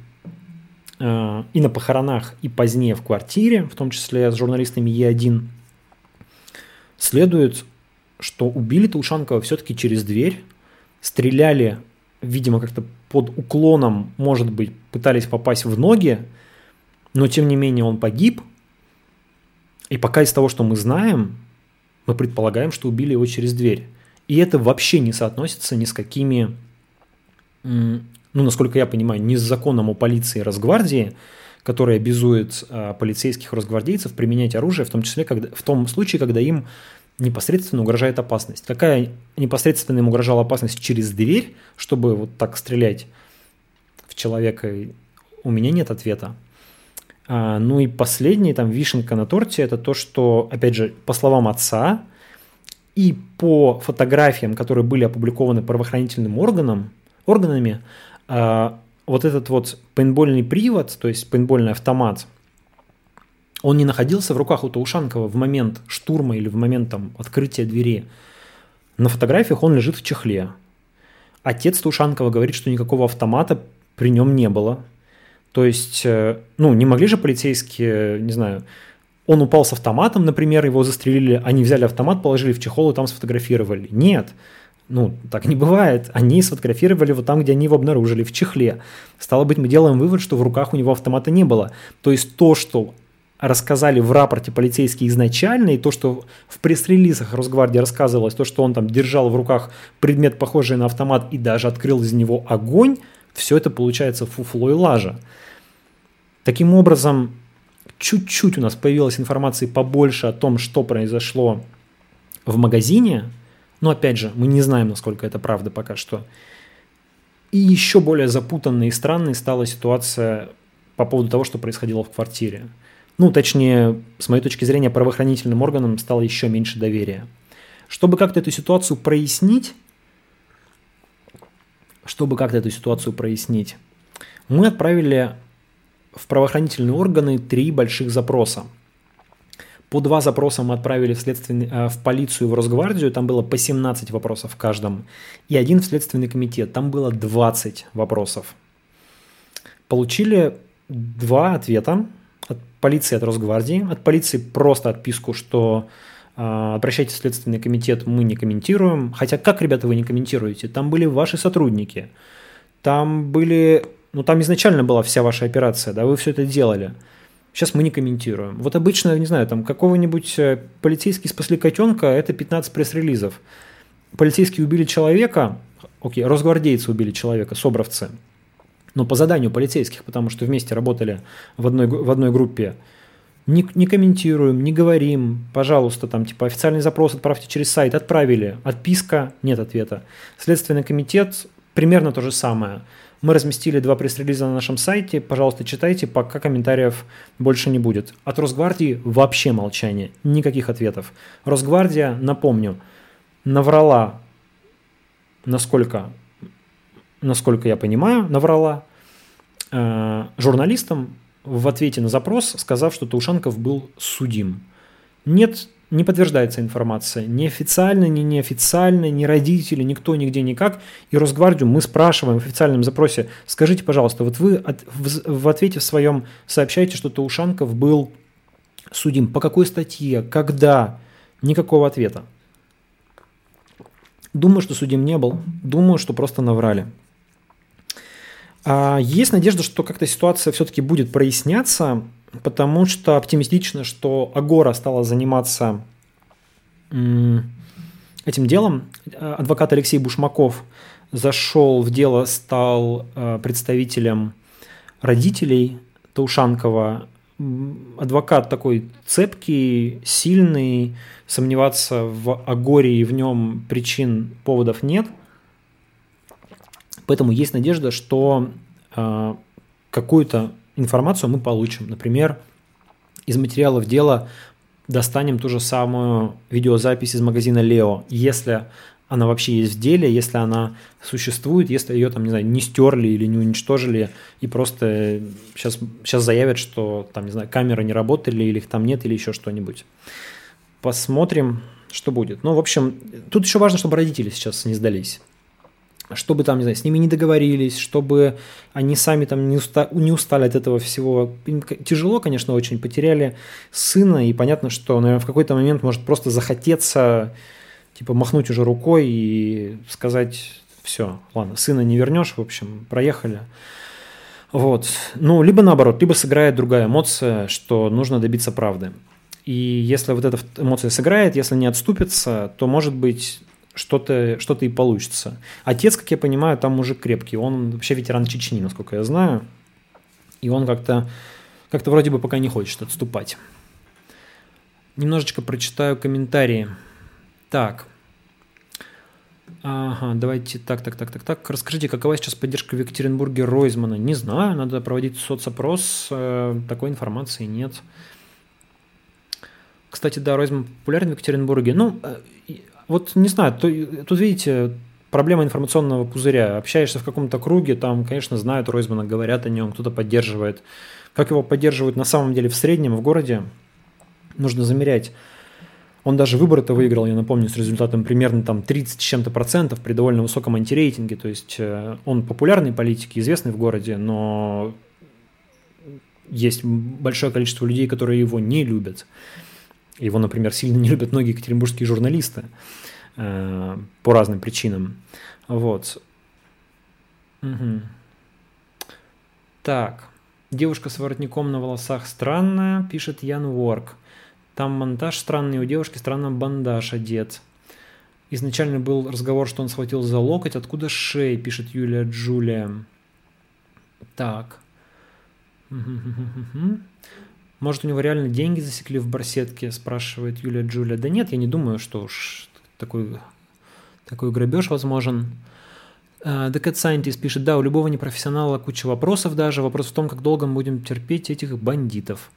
э, и на похоронах, и позднее в квартире, в том числе с журналистами Е1, следует, что убили Таушанкова все-таки через дверь, стреляли, видимо, как-то под уклоном, может быть, пытались попасть в ноги, но тем не менее он погиб. И пока из того, что мы знаем, мы предполагаем, что убили его через дверь. И это вообще не соотносится ни с какими, ну, насколько я понимаю, ни с законом о полиции и Росгвардии, который обязует а, полицейских росгвардейцев применять оружие, в том числе когда, в том случае, когда им непосредственно угрожает опасность. Какая непосредственно им угрожала опасность через дверь, чтобы вот так стрелять в человека, у меня нет ответа. А, ну и последний, там, вишенка на торте, это то, что, опять же, по словам отца и по фотографиям, которые были опубликованы правоохранительным органом, органами, а, вот этот вот пейнтбольный привод, то есть пейнтбольный автомат, он не находился в руках у Таушанкова в момент штурма или в момент там, открытия двери. На фотографиях он лежит в чехле. Отец Таушанкова говорит, что никакого автомата при нем не было. То есть, э, ну, не могли же полицейские, не знаю, он упал с автоматом, например, его застрелили, они взяли автомат, положили в чехол и там сфотографировали. Нет, ну, так не бывает. Они сфотографировали вот там, где они его обнаружили, в чехле. Стало быть, мы делаем вывод, что в руках у него автомата не было. То есть то, что рассказали в рапорте полицейские изначально, и то, что в пресс-релизах Росгвардии рассказывалось, то, что он там держал в руках предмет, похожий на автомат, и даже открыл из него огонь, все это получается фуфло и лажа. Таким образом, чуть-чуть у нас появилась информации побольше о том, что произошло в магазине – но опять же, мы не знаем, насколько это правда пока что. И еще более запутанной и странной стала ситуация по поводу того, что происходило в квартире. Ну, точнее, с моей точки зрения, правоохранительным органам стало еще меньше доверия. Чтобы как-то эту ситуацию прояснить, чтобы как-то эту ситуацию прояснить, мы отправили в правоохранительные органы три больших запроса – по два запроса мы отправили в, следственный, э, в полицию, в Росгвардию, там было по 17 вопросов в каждом, и один в Следственный комитет, там было 20 вопросов. Получили два ответа от полиции, от Росгвардии. От полиции просто отписку, что э, обращайтесь в Следственный комитет, мы не комментируем. Хотя как, ребята, вы не комментируете? Там были ваши сотрудники, там были... Ну, там изначально была вся ваша операция, да, вы все это делали. Сейчас мы не комментируем. Вот обычно, не знаю, там какого-нибудь э, полицейский спасли котенка, это 15 пресс-релизов. Полицейские убили человека, окей, росгвардейцы убили человека, собровцы, но по заданию полицейских, потому что вместе работали в одной, в одной группе, не, не комментируем, не говорим, пожалуйста, там, типа, официальный запрос отправьте через сайт, отправили, отписка, нет ответа. Следственный комитет, примерно то же самое – мы разместили два пресс-релиза на нашем сайте. Пожалуйста, читайте, пока комментариев больше не будет. От Росгвардии вообще молчание, никаких ответов. Росгвардия, напомню, наврала, насколько, насколько я понимаю, наврала э, журналистам в ответе на запрос, сказав, что Таушенков был судим. Нет не подтверждается информация. Ни официально, ни неофициально, ни родители, никто, нигде, никак. И Росгвардию мы спрашиваем в официальном запросе, скажите, пожалуйста, вот вы от, в, в ответе в своем сообщаете, что Таушанков был судим. По какой статье? Когда? Никакого ответа. Думаю, что судим не был. Думаю, что просто наврали. А есть надежда, что как-то ситуация все-таки будет проясняться потому что оптимистично, что Агора стала заниматься этим делом. Адвокат Алексей Бушмаков зашел в дело, стал э, представителем родителей Таушанкова. Адвокат такой цепкий, сильный, сомневаться в Агоре и в нем причин, поводов нет. Поэтому есть надежда, что э, какую-то информацию мы получим. Например, из материалов дела достанем ту же самую видеозапись из магазина Лео, если она вообще есть в деле, если она существует, если ее там, не знаю, не стерли или не уничтожили, и просто сейчас, сейчас заявят, что там, не знаю, камеры не работали, или их там нет, или еще что-нибудь. Посмотрим, что будет. Ну, в общем, тут еще важно, чтобы родители сейчас не сдались. Чтобы там, не знаю, с ними не договорились, чтобы они сами там не, уста не устали от этого всего. Им тяжело, конечно, очень. Потеряли сына, и понятно, что, наверное, в какой-то момент может просто захотеться типа махнуть уже рукой и сказать, все, ладно, сына не вернешь, в общем, проехали. Вот. Ну, либо наоборот, либо сыграет другая эмоция, что нужно добиться правды. И если вот эта эмоция сыграет, если не отступится, то, может быть, что-то что и получится. Отец, как я понимаю, там мужик крепкий. Он вообще ветеран Чечни, насколько я знаю. И он как-то как вроде бы пока не хочет отступать. Немножечко прочитаю комментарии. Так. Ага, давайте так, так, так, так, так. Расскажите, какова сейчас поддержка в Екатеринбурге Ройзмана? Не знаю, надо проводить соцопрос. Э, такой информации нет. Кстати, да, Ройзман популярен в Екатеринбурге. Ну, э, вот не знаю, то, тут видите, проблема информационного пузыря. Общаешься в каком-то круге, там, конечно, знают Ройзмана, говорят о нем, кто-то поддерживает. Как его поддерживают на самом деле в среднем в городе, нужно замерять. Он даже выборы-то выиграл, я напомню, с результатом примерно там 30 с чем-то процентов при довольно высоком антирейтинге. То есть э, он популярный политик, известный в городе, но есть большое количество людей, которые его не любят. Его, например, сильно не любят многие екатеринбургские журналисты э, по разным причинам. Вот. Угу. Так. Девушка с воротником на волосах странная, пишет Ян Ворк. Там монтаж странный, у девушки странно бандаж одет. Изначально был разговор, что он схватил за локоть. Откуда шея, пишет Юлия Джулия. Так. Может, у него реально деньги засекли в барсетке, спрашивает Юлия Джулия. Да нет, я не думаю, что уж такой, такой грабеж возможен. Uh, The Cat Scientist пишет, да, у любого непрофессионала куча вопросов даже. Вопрос в том, как долго мы будем терпеть этих бандитов.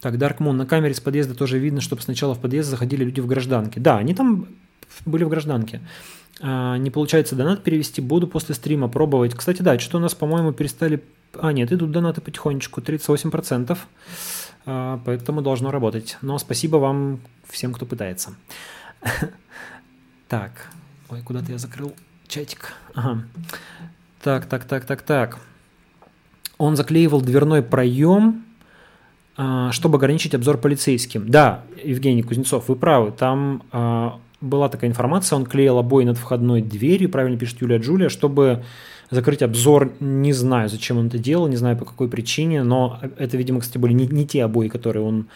Так, Dark Moon. На камере с подъезда тоже видно, чтобы сначала в подъезд заходили люди в гражданке. Да, они там были в гражданке. А, не получается донат перевести, буду после стрима пробовать. Кстати, да, что у нас, по-моему, перестали... А, нет, идут донаты потихонечку, 38%, а, поэтому должно работать. Но спасибо вам всем, кто пытается. Так, ой, куда-то я закрыл чатик. Ага. Так, так, так, так, так. Он заклеивал дверной проем, а, чтобы ограничить обзор полицейским. Да, Евгений Кузнецов, вы правы, там а, была такая информация, он клеил обои над входной дверью, правильно пишет Юлия Джулия, чтобы закрыть обзор, не знаю, зачем он это делал, не знаю по какой причине, но это, видимо, кстати, были не, не те обои, которые он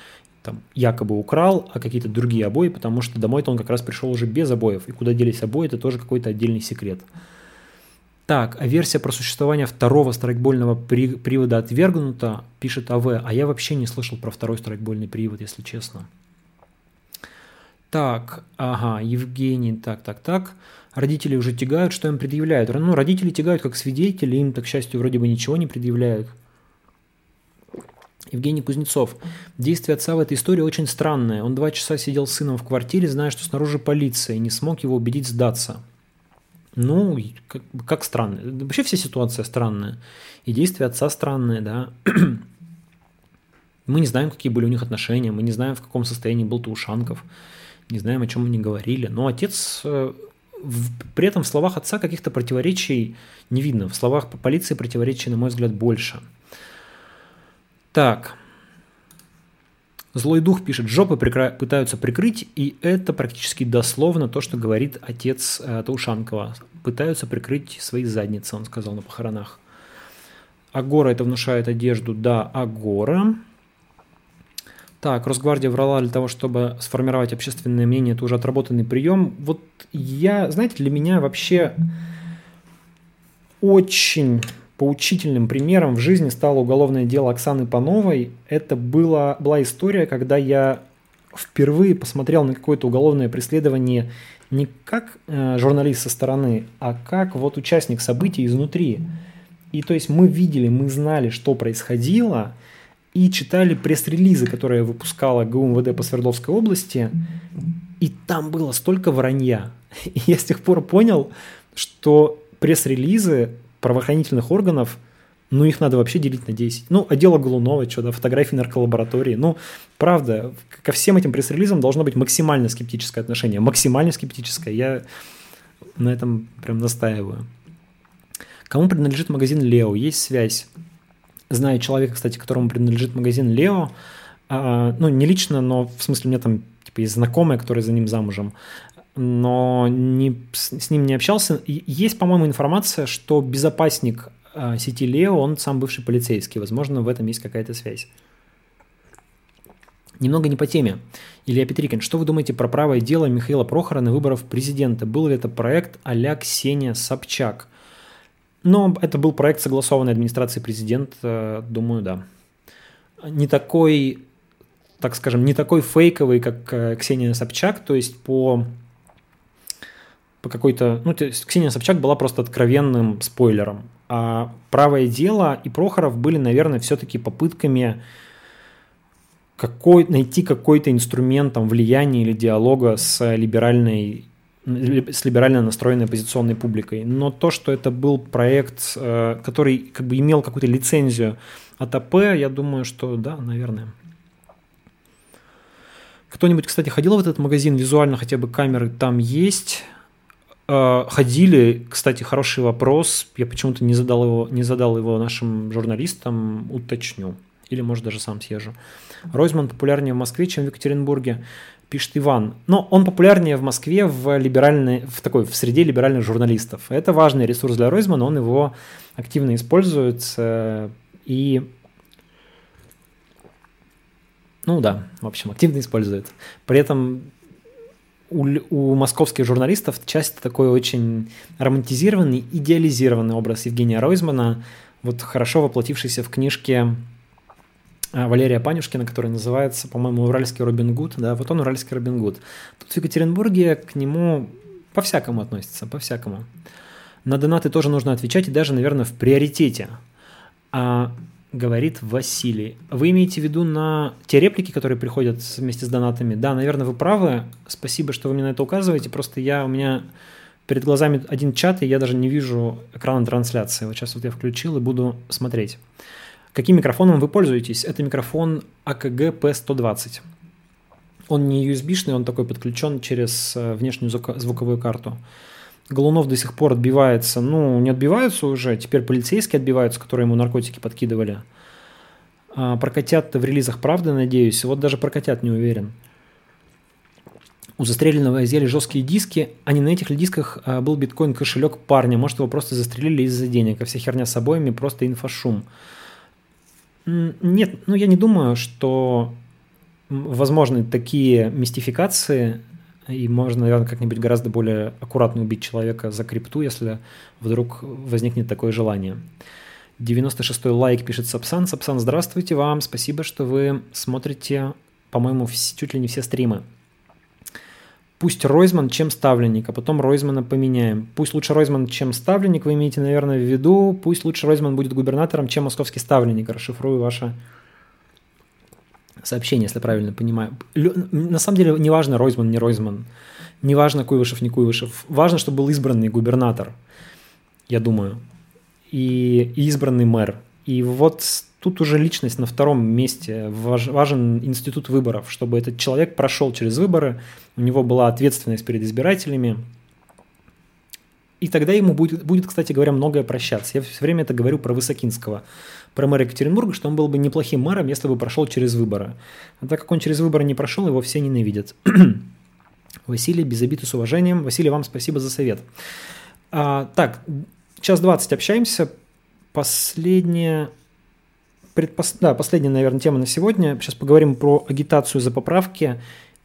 там якобы украл, а какие-то другие обои, потому что домой-то он как раз пришел уже без обоев, и куда делись обои, это тоже какой-то отдельный секрет. Так, а версия про существование второго страйкбольного при, привода отвергнута, пишет АВ, а я вообще не слышал про второй страйкбольный привод, если честно. Так, ага, Евгений, так, так, так. Родители уже тягают, что им предъявляют? Ну, родители тягают как свидетели, им, так к счастью, вроде бы ничего не предъявляют. Евгений Кузнецов. Действие отца в этой истории очень странное. Он два часа сидел с сыном в квартире, зная, что снаружи полиция, и не смог его убедить сдаться. Ну, как, как странно. Вообще вся ситуация странная. И действия отца странные, да. мы не знаем, какие были у них отношения, мы не знаем, в каком состоянии был Таушанков, не знаем, о чем они говорили. Но отец, э, в, при этом в словах отца каких-то противоречий не видно. В словах полиции противоречий, на мой взгляд, больше. Так, Злой дух пишет, жопы прикра- пытаются прикрыть, и это практически дословно то, что говорит отец э, Таушанкова. Пытаются прикрыть свои задницы, он сказал на похоронах. Агора это внушает одежду, да, Агора. Так, Росгвардия врала для того, чтобы сформировать общественное мнение, это уже отработанный прием. Вот я, знаете, для меня вообще очень поучительным примером в жизни стало уголовное дело Оксаны Пановой. Это была, была история, когда я впервые посмотрел на какое-то уголовное преследование не как э, журналист со стороны, а как вот участник событий изнутри. И то есть мы видели, мы знали, что происходило, и читали пресс-релизы, которые выпускала ГУМВД по Свердловской области, и там было столько вранья. И я с тех пор понял, что пресс-релизы правоохранительных органов, ну, их надо вообще делить на 10. Ну, а дело Голунова, что, да, фотографии нарколаборатории. Ну, правда, ко всем этим пресс-релизам должно быть максимально скептическое отношение. Максимально скептическое. Я на этом прям настаиваю. Кому принадлежит магазин Лео? Есть связь. Знаю человека, кстати, которому принадлежит магазин Лео. А, ну, не лично, но в смысле, меня там типа есть знакомая, которая за ним замужем но не, с ним не общался. Есть, по-моему, информация, что безопасник а, сети Лео, он сам бывший полицейский. Возможно, в этом есть какая-то связь. Немного не по теме. Илья Петрикин, что вы думаете про правое дело Михаила Прохора на выборах президента? Был ли это проект а-ля Ксения Собчак? Но это был проект, согласованный администрацией президента, думаю, да. Не такой, так скажем, не такой фейковый, как э, Ксения Собчак, то есть по по какой-то... Ну, то есть Ксения Собчак была просто откровенным спойлером. А «Правое дело» и Прохоров были, наверное, все-таки попытками какой, найти какой-то инструмент там, влияния или диалога с либеральной с либерально настроенной оппозиционной публикой. Но то, что это был проект, э, который как бы имел какую-то лицензию от АП, я думаю, что да, наверное. Кто-нибудь, кстати, ходил в этот магазин визуально, хотя бы камеры там есть? Э, ходили, кстати, хороший вопрос. Я почему-то не задал его, не задал его нашим журналистам, уточню. Или, может, даже сам съезжу. Ройзман популярнее в Москве, чем в Екатеринбурге, пишет Иван. Но он популярнее в Москве в, либеральной, в, такой, в среде либеральных журналистов. Это важный ресурс для Ройзмана, он его активно использует. И ну да, в общем, активно использует. При этом у, у московских журналистов часто такой очень романтизированный, идеализированный образ Евгения Ройзмана, вот хорошо воплотившийся в книжке Валерия Панюшкина, который называется, по-моему, «Уральский Робин Гуд». Да, вот он «Уральский Робин Гуд». Тут в Екатеринбурге к нему по-всякому относится, по-всякому. На донаты тоже нужно отвечать, и даже, наверное, в приоритете. А говорит Василий. Вы имеете в виду на те реплики, которые приходят вместе с донатами? Да, наверное, вы правы. Спасибо, что вы мне на это указываете. Просто я у меня перед глазами один чат, и я даже не вижу экрана трансляции. Вот сейчас вот я включил и буду смотреть. Каким микрофоном вы пользуетесь? Это микрофон AKG P120. Он не USB-шный, он такой подключен через э, внешнюю звуковую карту. Голунов до сих пор отбивается. Ну, не отбиваются уже, теперь полицейские отбиваются, которые ему наркотики подкидывали. А про котят в релизах правды, надеюсь. Вот даже про котят не уверен. У застреленного изъяли жесткие диски, а не на этих ли дисках а, был биткоин-кошелек парня. Может, его просто застрелили из-за денег, а вся херня с обоями просто инфошум. Нет, ну я не думаю, что возможны такие мистификации и можно, наверное, как-нибудь гораздо более аккуратно убить человека за крипту, если вдруг возникнет такое желание. 96-й лайк пишет Сапсан. Сапсан, здравствуйте вам. Спасибо, что вы смотрите, по-моему, чуть ли не все стримы. Пусть Ройзман, чем ставленник, а потом Ройзмана поменяем. Пусть лучше Ройзман, чем ставленник, вы имеете, наверное, в виду. Пусть лучше Ройзман будет губернатором, чем московский ставленник. Расшифрую ваше сообщение, если правильно понимаю. На самом деле, неважно, Ройзман, не Ройзман, неважно, Куйвышев, не Куйвышев. Важно, чтобы был избранный губернатор, я думаю, и, и избранный мэр. И вот тут уже личность на втором месте. важен институт выборов, чтобы этот человек прошел через выборы, у него была ответственность перед избирателями, и тогда ему будет, будет, кстати говоря, многое прощаться. Я все время это говорю про Высокинского, про мэра Екатеринбурга, что он был бы неплохим мэром, если бы прошел через выборы. А так как он через выборы не прошел, его все ненавидят. Василий, без обид и с уважением. Василий, вам спасибо за совет. А, так, час 20 общаемся. Последняя, предпос... да, последняя, наверное, тема на сегодня. Сейчас поговорим про агитацию за поправки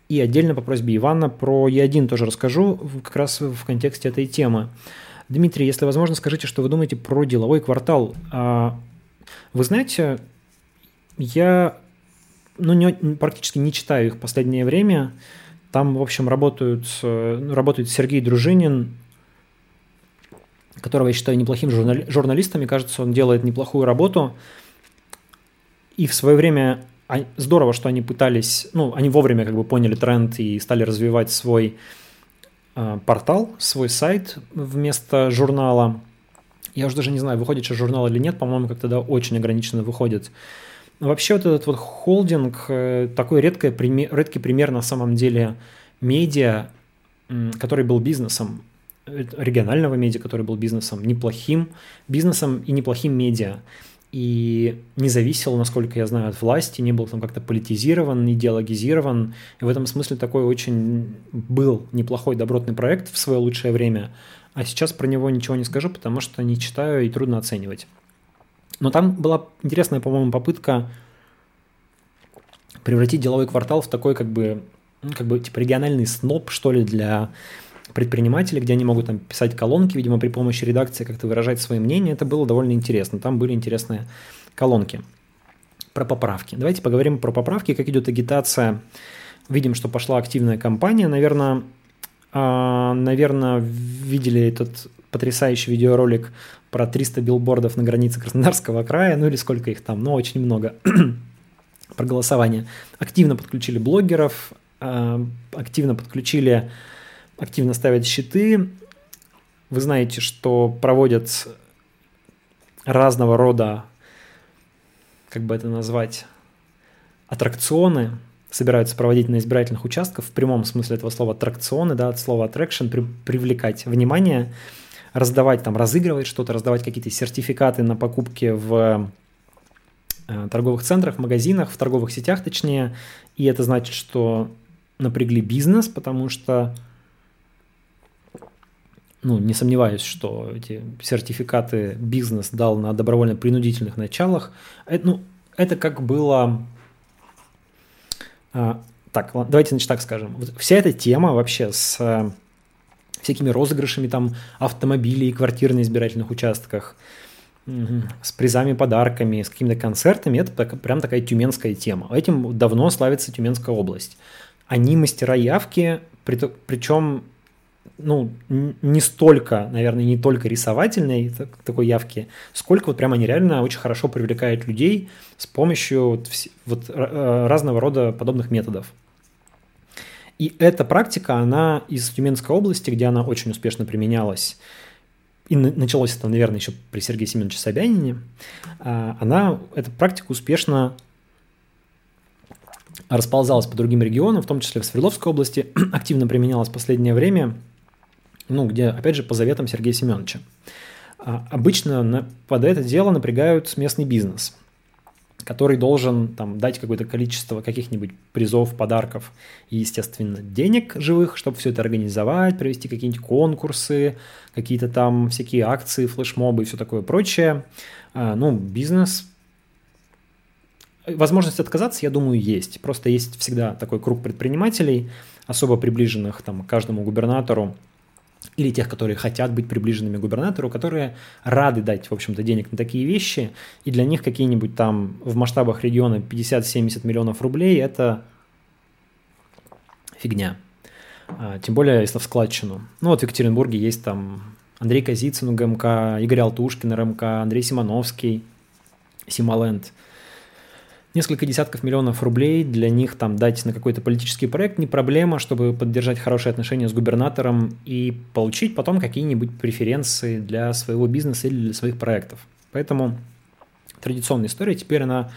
и отдельно по просьбе Ивана про Е1 тоже расскажу, как раз в контексте этой темы. Дмитрий, если возможно, скажите, что вы думаете про деловой квартал. А, вы знаете, я ну, не, практически не читаю их в последнее время. Там, в общем, работают, ну, работает Сергей Дружинин, которого я считаю неплохим журнали, журналистом. Мне кажется, он делает неплохую работу. И в свое время здорово, что они пытались, ну, они вовремя как бы поняли тренд и стали развивать свой э, портал, свой сайт вместо журнала. Я уже даже не знаю, выходит сейчас журнал или нет, по-моему, как тогда очень ограниченно выходит. Вообще вот этот вот холдинг, э, такой редкий пример, редкий пример на самом деле медиа, который был бизнесом, регионального медиа, который был бизнесом, неплохим бизнесом и неплохим медиа. И не зависел, насколько я знаю, от власти, не был там как-то политизирован, идеологизирован. И в этом смысле такой очень был неплохой добротный проект в свое лучшее время. А сейчас про него ничего не скажу, потому что не читаю и трудно оценивать. Но там была интересная, по-моему, попытка превратить деловой квартал в такой как бы, ну, как бы типа региональный сноп, что ли, для предпринимателей, где они могут там писать колонки, видимо, при помощи редакции как-то выражать свои мнения. Это было довольно интересно. Там были интересные колонки. Про поправки. Давайте поговорим про поправки, как идет агитация. Видим, что пошла активная кампания. Наверное, а, наверное, видели этот потрясающий видеоролик про 300 билбордов на границе Краснодарского края, ну или сколько их там, ну очень много, про голосование. Активно подключили блогеров, а, активно подключили, активно ставят щиты. Вы знаете, что проводят разного рода, как бы это назвать, аттракционы, собираются проводить на избирательных участках, в прямом смысле этого слова аттракционы, да, от слова attraction, при, привлекать внимание раздавать, там, разыгрывать что-то, раздавать какие-то сертификаты на покупки в э, торговых центрах, магазинах, в торговых сетях точнее. И это значит, что напрягли бизнес, потому что, ну, не сомневаюсь, что эти сертификаты бизнес дал на добровольно-принудительных началах. Это, ну, это как было... А, так, давайте значит так скажем. Вся эта тема вообще с всякими розыгрышами там автомобилей, квартир на избирательных участках, с призами, подарками, с какими-то концертами. Это прям такая тюменская тема. Этим давно славится Тюменская область. Они мастера явки, причем ну, не столько, наверное, не только рисовательной такой явки, сколько вот прямо они реально очень хорошо привлекают людей с помощью вот, вот э, разного рода подобных методов. И эта практика, она из Тюменской области, где она очень успешно применялась, и началось это, наверное, еще при Сергее Семеновиче Собянине, а, она, эта практика успешно расползалась по другим регионам, в том числе в Свердловской области, активно применялась в последнее время, ну, где, опять же, по заветам Сергея Семеновича. А, обычно под это дело напрягают местный бизнес – который должен там, дать какое-то количество каких-нибудь призов, подарков и, естественно, денег живых, чтобы все это организовать, провести какие-нибудь конкурсы, какие-то там всякие акции, флешмобы и все такое прочее. А, ну, бизнес Возможность отказаться, я думаю, есть. Просто есть всегда такой круг предпринимателей, особо приближенных там, к каждому губернатору, или тех, которые хотят быть приближенными губернатору, которые рады дать, в общем-то, денег на такие вещи, и для них какие-нибудь там в масштабах региона 50-70 миллионов рублей – это фигня. А, тем более, если в складчину. Ну вот в Екатеринбурге есть там Андрей Казицын у ГМК, Игорь Алтушкин РМК, Андрей Симоновский, Симоленд – несколько десятков миллионов рублей для них там дать на какой-то политический проект не проблема, чтобы поддержать хорошие отношения с губернатором и получить потом какие-нибудь преференции для своего бизнеса или для своих проектов. Поэтому традиционная история теперь она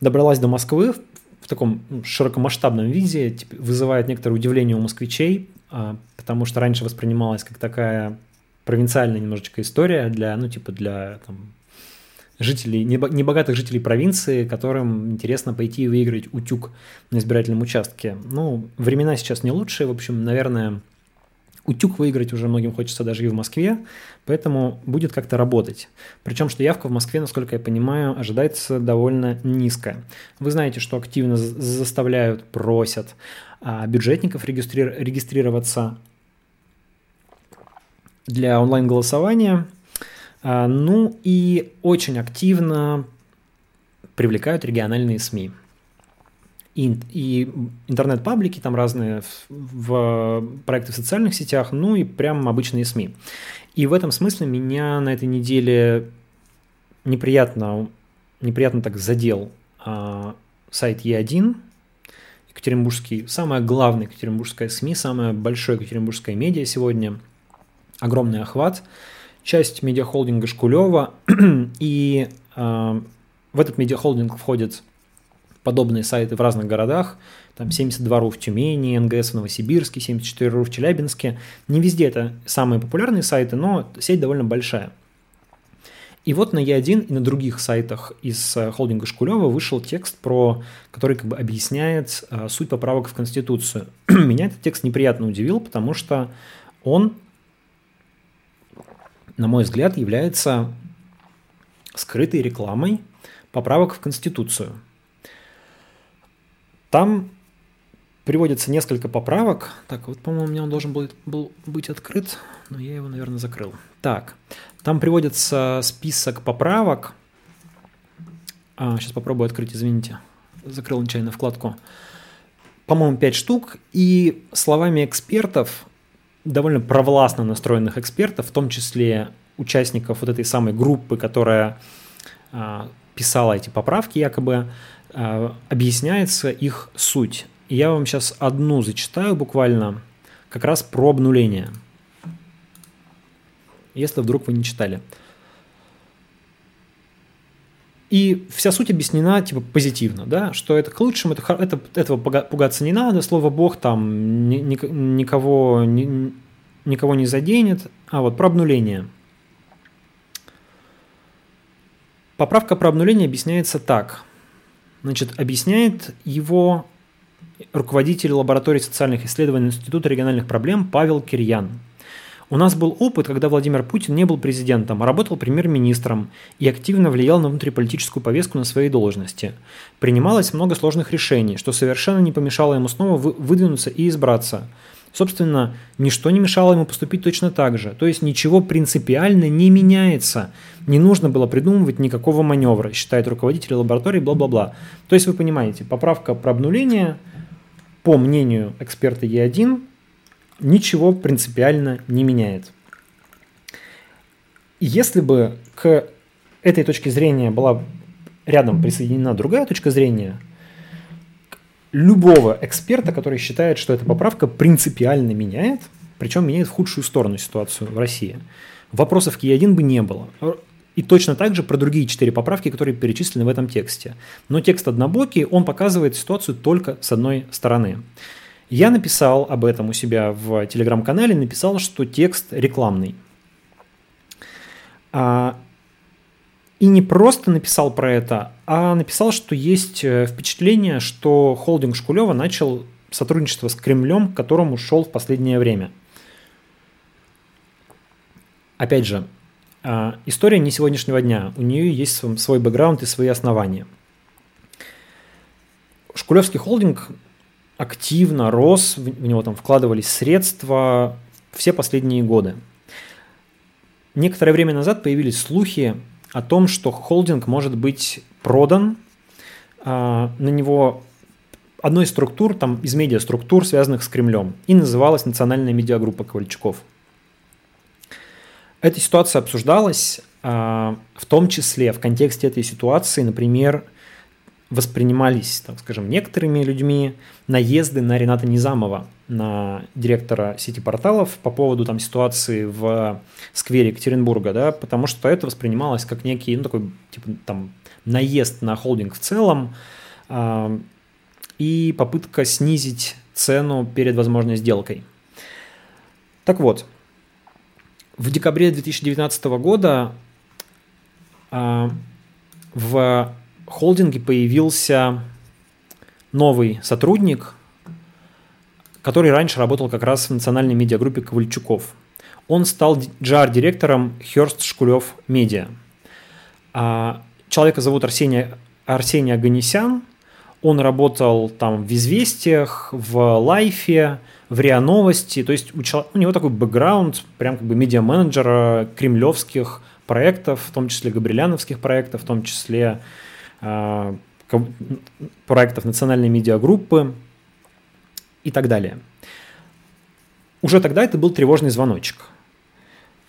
добралась до Москвы в таком ну, широкомасштабном виде, вызывает некоторое удивление у москвичей, а, потому что раньше воспринималась как такая провинциальная немножечко история для, ну, типа для там, жителей, небогатых жителей провинции, которым интересно пойти и выиграть утюг на избирательном участке. Ну, времена сейчас не лучшие, в общем, наверное, утюг выиграть уже многим хочется даже и в Москве, поэтому будет как-то работать. Причем, что явка в Москве, насколько я понимаю, ожидается довольно низкая. Вы знаете, что активно заставляют, просят а, бюджетников регистри- регистрироваться для онлайн-голосования. А, ну и очень активно привлекают региональные СМИ. И, и интернет-паблики там разные, в, в проекты в социальных сетях, ну и прям обычные СМИ. И в этом смысле меня на этой неделе неприятно, неприятно так задел э, сайт Е1, Екатеринбургский, самая главная екатеринбургская СМИ, самое большое екатеринбургское медиа сегодня, огромный охват, часть медиахолдинга Шкулева, и э, в этот медиахолдинг входят подобные сайты в разных городах, там 72.ru в Тюмени, НГС в Новосибирске, 74.ru в Челябинске. Не везде это самые популярные сайты, но сеть довольно большая. И вот на Е1 и на других сайтах из э, холдинга Шкулева вышел текст, про, который как бы объясняет э, суть поправок в Конституцию. Меня этот текст неприятно удивил, потому что он, на мой взгляд, является скрытой рекламой поправок в Конституцию. Там приводится несколько поправок. Так, вот, по-моему, у меня он должен был, был быть открыт, но я его, наверное, закрыл. Так, там приводится список поправок. А, сейчас попробую открыть, извините. Закрыл нечаянно вкладку. По-моему, 5 штук. И словами экспертов, довольно провластно настроенных экспертов, в том числе участников вот этой самой группы, которая а, писала эти поправки якобы, а, объясняется их суть. Я вам сейчас одну зачитаю буквально, как раз про обнуление. Если вдруг вы не читали. И вся суть объяснена типа позитивно, да, что это к лучшему, это, это, этого пугаться не надо, слово Бог там ни, ни, никого, ни, никого не заденет. А вот про обнуление. Поправка про обнуление объясняется так. Значит, объясняет его руководитель лаборатории социальных исследований Института региональных проблем Павел Кирьян. У нас был опыт, когда Владимир Путин не был президентом, а работал премьер-министром и активно влиял на внутриполитическую повестку на своей должности. Принималось много сложных решений, что совершенно не помешало ему снова выдвинуться и избраться. Собственно, ничто не мешало ему поступить точно так же. То есть ничего принципиально не меняется. Не нужно было придумывать никакого маневра, считает руководитель лаборатории, бла-бла-бла. То есть вы понимаете, поправка про обнуление – по мнению эксперта Е1, ничего принципиально не меняет. Если бы к этой точке зрения была рядом присоединена другая точка зрения, любого эксперта, который считает, что эта поправка принципиально меняет, причем меняет в худшую сторону ситуацию в России, вопросов к Е1 бы не было. И точно так же про другие четыре поправки, которые перечислены в этом тексте. Но текст однобокий, он показывает ситуацию только с одной стороны. Я написал об этом у себя в телеграм-канале, написал, что текст рекламный. А, и не просто написал про это, а написал, что есть э, впечатление, что холдинг Шкулева начал сотрудничество с Кремлем, к которому шел в последнее время. Опять же, а, история не сегодняшнего дня. У нее есть свой бэкграунд и свои основания. Шкулевский холдинг активно рос, в него там вкладывались средства все последние годы. Некоторое время назад появились слухи о том, что холдинг может быть продан. А, на него одной из структур, там, из медиаструктур, связанных с Кремлем, и называлась Национальная медиагруппа Ковальчуков – эта ситуация обсуждалась а, в том числе в контексте этой ситуации, например, воспринимались, так скажем, некоторыми людьми наезды на Рената Низамова, на директора сети порталов по поводу там ситуации в сквере Екатеринбурга, да, потому что это воспринималось как некий, ну, такой, типа, там, наезд на холдинг в целом э, и попытка снизить цену перед возможной сделкой. Так вот, в декабре 2019 года э, в холдинге появился новый сотрудник, который раньше работал как раз в национальной медиагруппе Ковальчуков. Он стал джар-директором Херст Шкулев Медиа. А, человека зовут Арсений, Арсений Аганесян. Он работал там в «Известиях», в «Лайфе», в РИА Новости. То есть у, человека, у него такой бэкграунд, прям как бы медиа-менеджера кремлевских проектов, в том числе габриляновских проектов, в том числе проектов национальной медиагруппы и так далее. Уже тогда это был тревожный звоночек.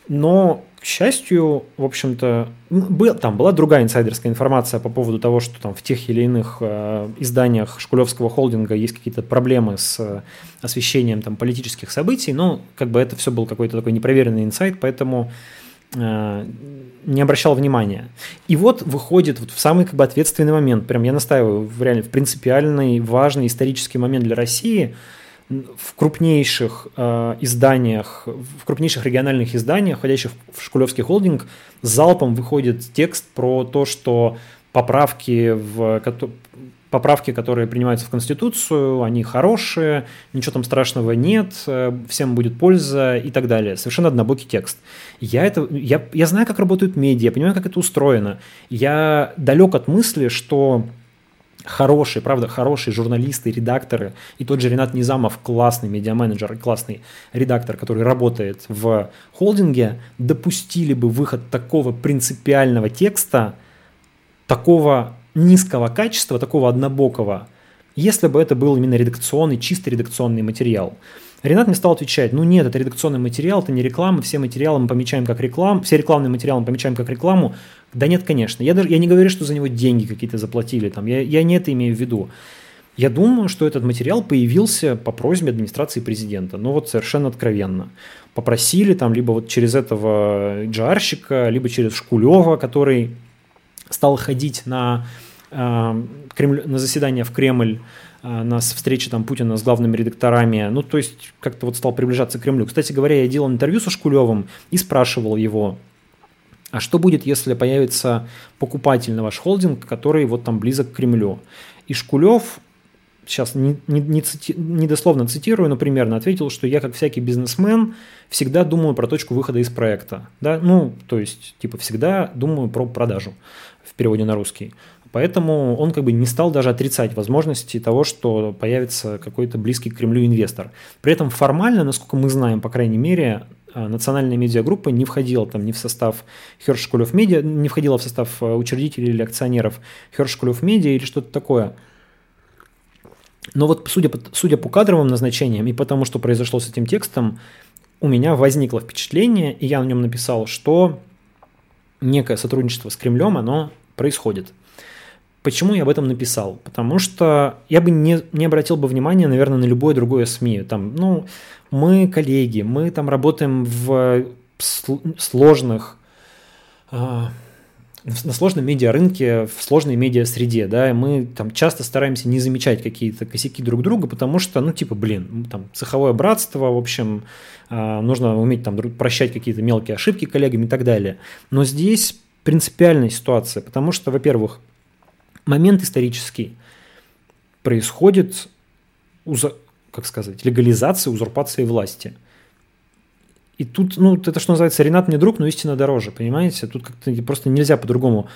Но, к счастью, в общем-то, был, там была другая инсайдерская информация по поводу того, что там в тех или иных э, изданиях Шкулевского холдинга есть какие-то проблемы с э, освещением там политических событий, но как бы это все был какой-то такой непроверенный инсайт, поэтому э, не обращал внимания. И вот выходит вот в самый как бы ответственный момент, прям я настаиваю, в реально в принципиальный, важный исторический момент для России – в крупнейших э, изданиях, в крупнейших региональных изданиях, входящих в Шкулевский холдинг, залпом выходит текст про то, что поправки, в, поправки, которые принимаются в Конституцию, они хорошие, ничего там страшного нет, э, всем будет польза и так далее. Совершенно однобокий текст. Я, это, я, я знаю, как работают медиа, я понимаю, как это устроено. Я далек от мысли, что хорошие, правда, хорошие журналисты, редакторы, и тот же Ренат Низамов, классный медиаменеджер, классный редактор, который работает в холдинге, допустили бы выход такого принципиального текста, такого низкого качества, такого однобокого, если бы это был именно редакционный, чисто редакционный материал. Ренат мне стал отвечать, ну нет, это редакционный материал, это не реклама, все материалы мы помечаем как рекламу, все рекламные материалы мы помечаем как рекламу. Да нет, конечно. Я, даже, я не говорю, что за него деньги какие-то заплатили, там, я, я не это имею в виду. Я думаю, что этот материал появился по просьбе администрации президента. Ну вот совершенно откровенно. Попросили там либо вот через этого джарщика, либо через Шкулева, который стал ходить на, Кремль, на заседание в Кремль, э, на встрече там Путина с главными редакторами. Ну, то есть как-то вот стал приближаться к Кремлю. Кстати говоря, я делал интервью со Шкулевым и спрашивал его, а что будет, если появится покупатель на ваш холдинг, который вот там близок к Кремлю? И Шкулев, сейчас не, не, не, цити, не дословно цитирую, но примерно ответил, что я, как всякий бизнесмен, всегда думаю про точку выхода из проекта. Да? Ну, то есть, типа, всегда думаю про продажу в переводе на русский. Поэтому он как бы не стал даже отрицать возможности того, что появится какой-то близкий к Кремлю инвестор. При этом формально, насколько мы знаем, по крайней мере, а, национальная медиагруппа не входила там ни в состав of Media, не входила в состав а, учредителей или акционеров of Media или что-то такое. Но вот судя по, судя по кадровым назначениям и потому, что произошло с этим текстом, у меня возникло впечатление, и я на нем написал, что некое сотрудничество с Кремлем, оно происходит. Почему я об этом написал? Потому что я бы не, не обратил бы внимания, наверное, на любое другое СМИ. Там, ну, мы коллеги, мы там работаем в сложных, а, на сложном медиарынке, в сложной медиа-среде, да, и мы там часто стараемся не замечать какие-то косяки друг друга, потому что, ну, типа, блин, там, цеховое братство, в общем, а, нужно уметь там прощать какие-то мелкие ошибки коллегам и так далее. Но здесь принципиальная ситуация, потому что, во-первых, момент исторический происходит как сказать, легализации, узурпации власти. И тут, ну, это что называется, Ренат не друг, но истина дороже, понимаете? Тут как-то просто нельзя по-другому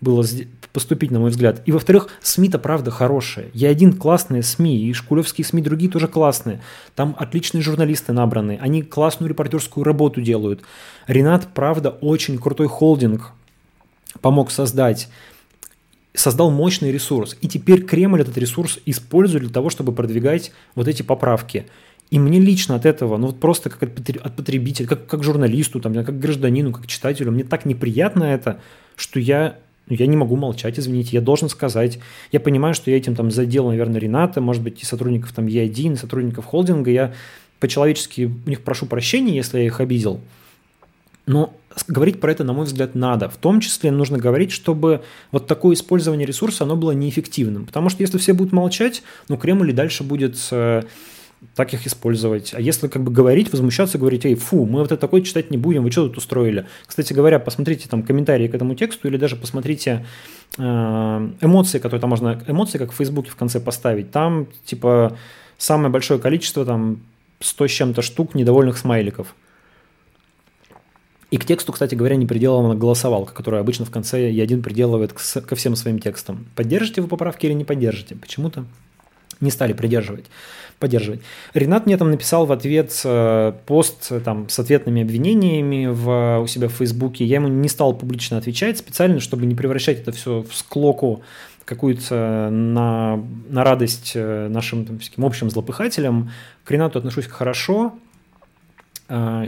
было поступить, на мой взгляд. И, во-вторых, СМИ-то правда хорошие. Я один классные СМИ, и шкулевские СМИ другие тоже классные. Там отличные журналисты набраны, они классную репортерскую работу делают. Ренат, правда, очень крутой холдинг помог создать создал мощный ресурс. И теперь Кремль этот ресурс использует для того, чтобы продвигать вот эти поправки. И мне лично от этого, ну вот просто как от потребителя, как, как журналисту, там, как гражданину, как читателю, мне так неприятно это, что я, ну, я не могу молчать, извините, я должен сказать. Я понимаю, что я этим там задел, наверное, Рената, может быть, и сотрудников там Е1, сотрудников холдинга. Я по-человечески у них прошу прощения, если я их обидел. Но говорить про это, на мой взгляд, надо. В том числе нужно говорить, чтобы вот такое использование ресурса, оно было неэффективным. Потому что если все будут молчать, ну, Кремль и дальше будет э, так их использовать. А если как бы говорить, возмущаться, говорить, эй, фу, мы вот это такое читать не будем, вы что тут устроили? Кстати говоря, посмотрите там комментарии к этому тексту или даже посмотрите э, эмоции, которые там можно, эмоции, как в Фейсбуке в конце поставить. Там, типа, самое большое количество, там, 100 с чем-то штук недовольных смайликов. И к тексту, кстати говоря, не приделана голосовалка, которая обычно в конце Е1 приделывает ко всем своим текстам. Поддержите вы поправки или не поддержите? Почему-то не стали придерживать, поддерживать. Ренат мне там написал в ответ э, пост э, там, с ответными обвинениями в, у себя в Фейсбуке. Я ему не стал публично отвечать специально, чтобы не превращать это все в склоку какую-то на, на радость э, нашим там, общим злопыхателям. К Ренату отношусь хорошо,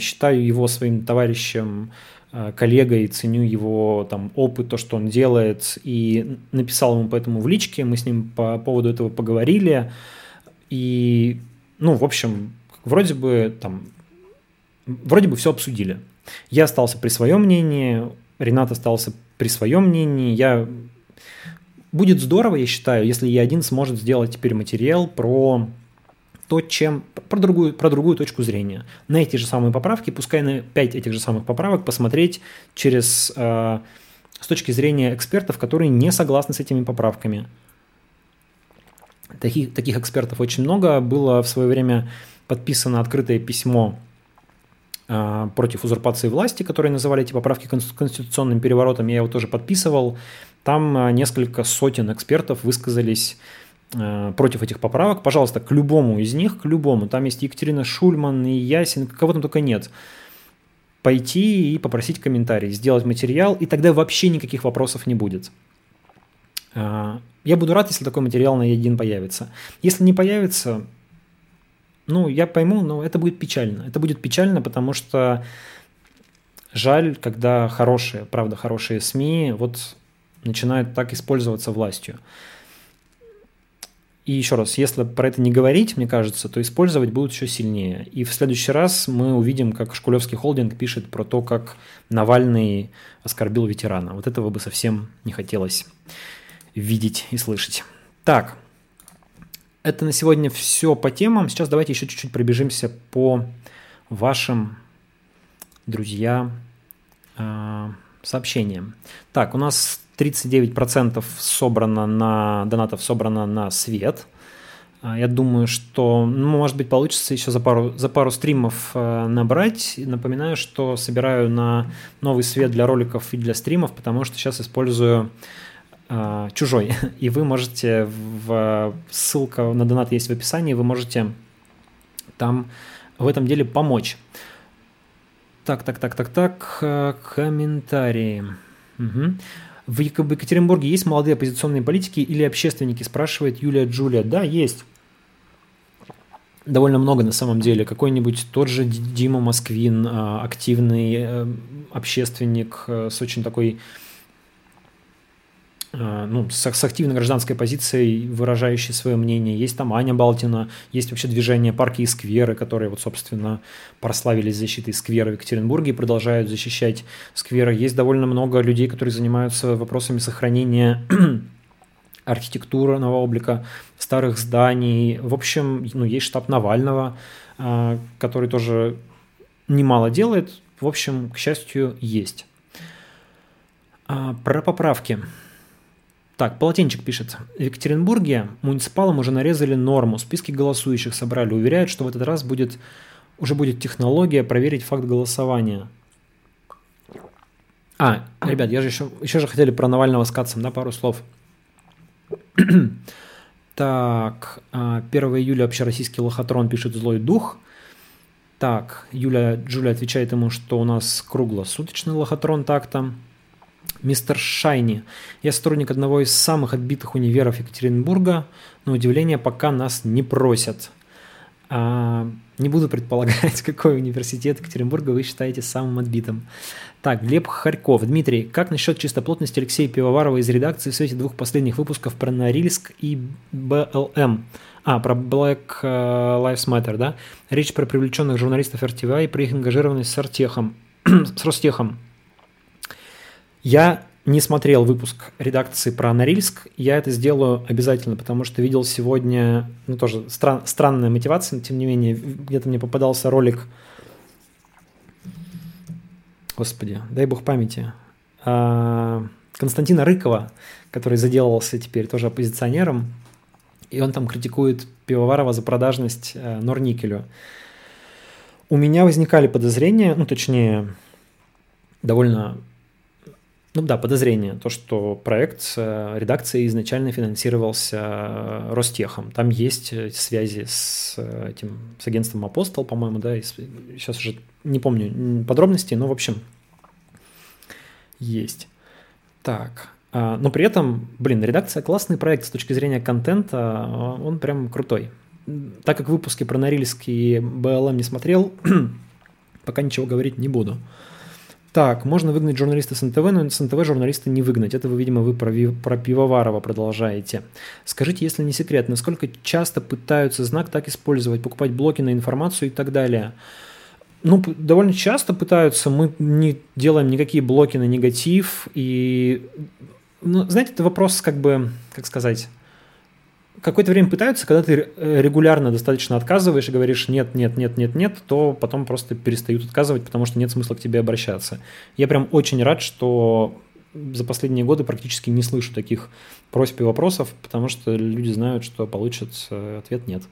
считаю его своим товарищем, э, коллегой, ценю его там опыт, то, что он делает, и написал ему поэтому в личке, мы с ним по поводу этого поговорили, и, ну, в общем, вроде бы там, вроде бы все обсудили. Я остался при своем мнении, Ренат остался при своем мнении, я будет здорово, я считаю, если я один сможет сделать теперь материал про то, чем про другую, про другую точку зрения. На эти же самые поправки, пускай на 5 этих же самых поправок посмотреть через э, с точки зрения экспертов, которые не согласны с этими поправками. Таких, таких экспертов очень много. Было в свое время подписано открытое письмо э, против узурпации власти, которые называли эти поправки конституционным переворотом. Я его тоже подписывал. Там э, несколько сотен экспертов высказались против этих поправок. Пожалуйста, к любому из них, к любому. Там есть Екатерина Шульман и Ясин, кого там только нет. Пойти и попросить комментарий, сделать материал, и тогда вообще никаких вопросов не будет. Э, я буду рад, если такой материал на Е1 появится. Если не появится, ну, я пойму, но это будет печально. Это будет печально, потому что жаль, когда хорошие, правда, хорошие СМИ вот начинают так использоваться властью. И еще раз, если про это не говорить, мне кажется, то использовать будут еще сильнее. И в следующий раз мы увидим, как Шкулевский холдинг пишет про то, как Навальный оскорбил ветерана. Вот этого бы совсем не хотелось видеть и слышать. Так, это на сегодня все по темам. Сейчас давайте еще чуть-чуть пробежимся по вашим, друзья, а, сообщениям. Так, у нас 39% собрано на донатов собрано на свет. А, я думаю, что, ну, может быть, получится еще за пару, за пару стримов э, набрать. Напоминаю, что собираю на новый свет для роликов и для стримов, потому что сейчас использую э, чужой. И вы можете, в, ссылка на донат есть в описании, вы можете там в этом деле помочь. Так, так, так, так, так, э, комментарии. Угу. В Екатеринбурге есть молодые оппозиционные политики или общественники, спрашивает Юлия Джулия. Да, есть. Довольно много на самом деле. Какой-нибудь тот же Дима Москвин, а, активный э, общественник э, с очень такой ну, с, с активной гражданской позицией, выражающей свое мнение. Есть там Аня Балтина, есть вообще движение «Парки и скверы», которые, вот, собственно, прославились защитой сквера в Екатеринбурге и продолжают защищать скверы. Есть довольно много людей, которые занимаются вопросами сохранения архитектурного облика старых зданий. В общем, ну, есть штаб Навального, э, который тоже немало делает. В общем, к счастью, есть. А, про поправки. Так, полотенчик пишет. В Екатеринбурге муниципалам уже нарезали норму, списки голосующих собрали. Уверяют, что в этот раз будет, уже будет технология проверить факт голосования. А, ребят, я же еще, еще же хотели про Навального с Кацем, да, пару слов. так, 1 а, июля общероссийский лохотрон пишет «Злой дух». Так, Юля, Джуля отвечает ему, что у нас круглосуточный лохотрон так-то. Мистер Шайни. Я сотрудник одного из самых отбитых универов Екатеринбурга. На удивление, пока нас не просят. А, не буду предполагать, какой университет Екатеринбурга вы считаете самым отбитым. Так, Глеб Харьков. Дмитрий, как насчет чистоплотности Алексея Пивоварова из редакции в свете двух последних выпусков про Норильск и БЛМ? А, про Black э, Lives Matter, да? Речь про привлеченных журналистов RTVI и про их ангажированность с Артехом, с Ростехом. Я не смотрел выпуск редакции про Норильск. Я это сделаю обязательно, потому что видел сегодня, ну тоже стран, странная мотивация, но тем не менее, где-то мне попадался ролик, господи, дай бог памяти, а, Константина Рыкова, который заделался теперь тоже оппозиционером, и он там критикует Пивоварова за продажность э, Норникелю. У меня возникали подозрения, ну точнее, довольно ну да, подозрение, то, что проект э, редакции изначально финансировался э, Ростехом. Там есть э, связи с этим, с агентством Апостол, по-моему, да, сейчас уже не помню подробностей, но в общем есть. Так, а, но при этом, блин, редакция классный проект с точки зрения контента, он прям крутой. Так как выпуски про Норильск и БЛМ не смотрел, Пока ничего говорить не буду. Так, можно выгнать журналиста с НТВ, но с НТВ журналиста не выгнать. Это вы, видимо, вы про, про Пивоварова продолжаете. Скажите, если не секрет, насколько часто пытаются знак так использовать, покупать блоки на информацию и так далее? Ну, довольно часто пытаются. Мы не делаем никакие блоки на негатив. И, ну, знаете, это вопрос, как бы, как сказать, какое-то время пытаются, когда ты э, регулярно достаточно отказываешь и говоришь нет, нет, нет, нет, нет, то потом просто перестают отказывать, потому что нет смысла к тебе обращаться. Я прям очень рад, что за последние годы практически не слышу таких просьб и вопросов, потому что люди знают, что получат э, ответ нет.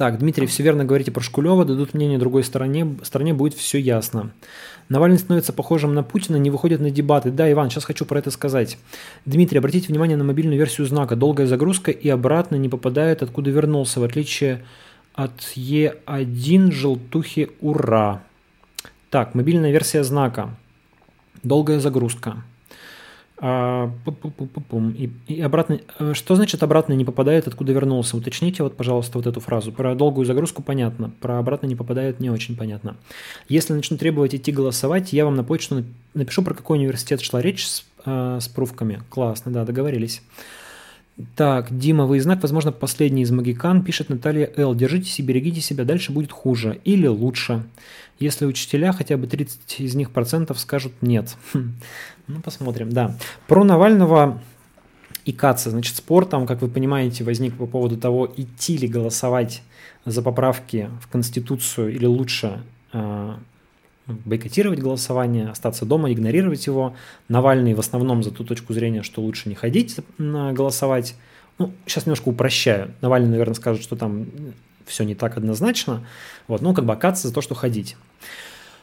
Так, Дмитрий, все верно говорите про Шкулева, дадут мнение другой стороне, стороне будет все ясно. Навальный становится похожим на Путина, не выходит на дебаты. Да, Иван, сейчас хочу про это сказать. Дмитрий, обратите внимание на мобильную версию знака. Долгая загрузка и обратно не попадает, откуда вернулся, в отличие от Е1 желтухи «Ура». Так, мобильная версия знака. Долгая загрузка. А, и, и обратно, э, что значит обратно не попадает, откуда вернулся? Уточните вот, пожалуйста, вот эту фразу. Про долгую загрузку понятно, про обратно не попадает не очень понятно. Если начну требовать идти голосовать, я вам на почту напишу, про какой университет шла речь с, э, с пруфками. Классно, да, договорились. Так, Дима, вы знак, возможно, последний из магикан, пишет Наталья Л. Держитесь и берегите себя, дальше будет хуже или лучше. Если учителя, хотя бы 30 из них процентов скажут нет. Ну, посмотрим, да. Про Навального и Каца. Значит, спор там, как вы понимаете, возник по поводу того, идти ли голосовать за поправки в Конституцию или лучше э, бойкотировать голосование, остаться дома, игнорировать его. Навальный в основном за ту точку зрения, что лучше не ходить голосовать. Ну, сейчас немножко упрощаю. Навальный, наверное, скажет, что там все не так однозначно. Вот, ну, как бы Кац за то, что ходить.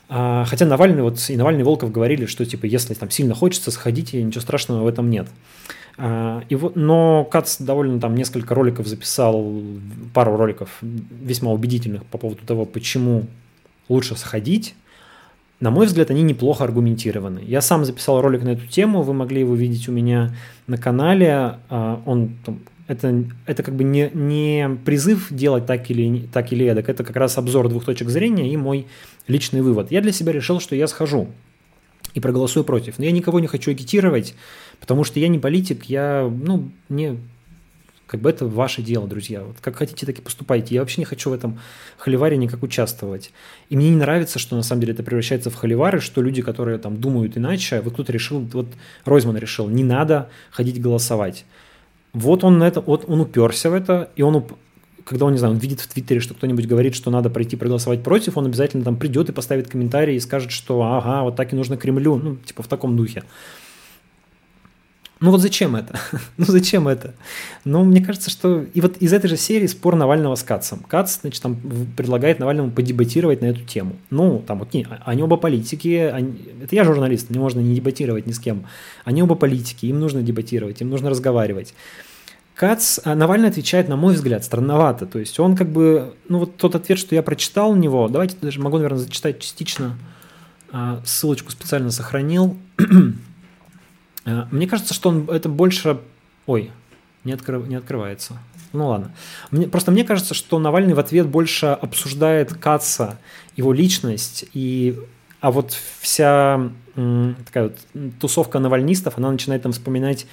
А, хотя Навальный вот и Навальный и Волков говорили, что типа если там сильно хочется, сходите, ничего страшного в этом нет. А, и вот, но Кац довольно там несколько роликов записал, пару роликов весьма убедительных по поводу того, почему лучше сходить. На мой взгляд, они неплохо аргументированы. Я сам записал ролик на эту тему, вы могли его видеть у меня на канале. А, он это, это как бы не, не призыв делать так или, так или эдак, это как раз обзор двух точек зрения и мой личный вывод. Я для себя решил, что я схожу и проголосую против. Но я никого не хочу агитировать, потому что я не политик, я, ну, не, как бы это ваше дело, друзья. Вот как хотите, так и поступайте. Я вообще не хочу в этом холиваре никак участвовать. И мне не нравится, что на самом деле это превращается в холивары, что люди, которые там думают иначе, вот кто-то решил, вот Ройзман решил, не надо ходить голосовать. Вот он, на это, вот он уперся в это, и он, когда он, не знаю, он видит в Твиттере, что кто-нибудь говорит, что надо пройти проголосовать против, он обязательно там придет и поставит комментарий и скажет, что ага, вот так и нужно Кремлю, ну, типа в таком духе. Ну вот зачем это? ну зачем это? Ну, мне кажется, что... И вот из этой же серии спор Навального с Кацем. Кац, значит, там предлагает Навальному подебатировать на эту тему. Ну, там вот не, они оба политики, они, это я журналист, мне можно не дебатировать ни с кем. Они оба политики, им нужно дебатировать, им нужно разговаривать. Кац, а Навальный отвечает, на мой взгляд, странновато. То есть он как бы, ну вот тот ответ, что я прочитал у него, давайте даже могу, наверное, зачитать частично, а, ссылочку специально сохранил. А, мне кажется, что он это больше... Ой, не, открыв... не открывается. Ну ладно. Мне, просто мне кажется, что Навальный в ответ больше обсуждает Каца, его личность, и, а вот вся такая вот тусовка навальнистов, она начинает там вспоминать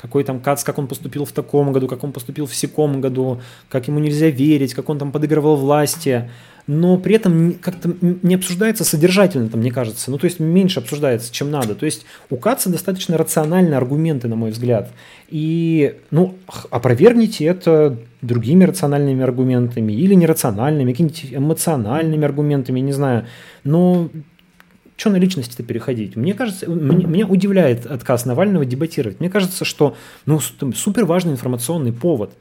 какой там Кац, как он поступил в таком году, как он поступил в секом году, как ему нельзя верить, как он там подыгрывал власти, но при этом как-то не обсуждается содержательно, там, мне кажется, ну то есть меньше обсуждается, чем надо. То есть у Каца достаточно рациональные аргументы, на мой взгляд. И, ну, опровергните это другими рациональными аргументами или нерациональными, какими-нибудь эмоциональными аргументами, не знаю. Но что на личности-то переходить? Мне кажется, мне, меня удивляет отказ Навального дебатировать. Мне кажется, что ну, супер важный информационный повод.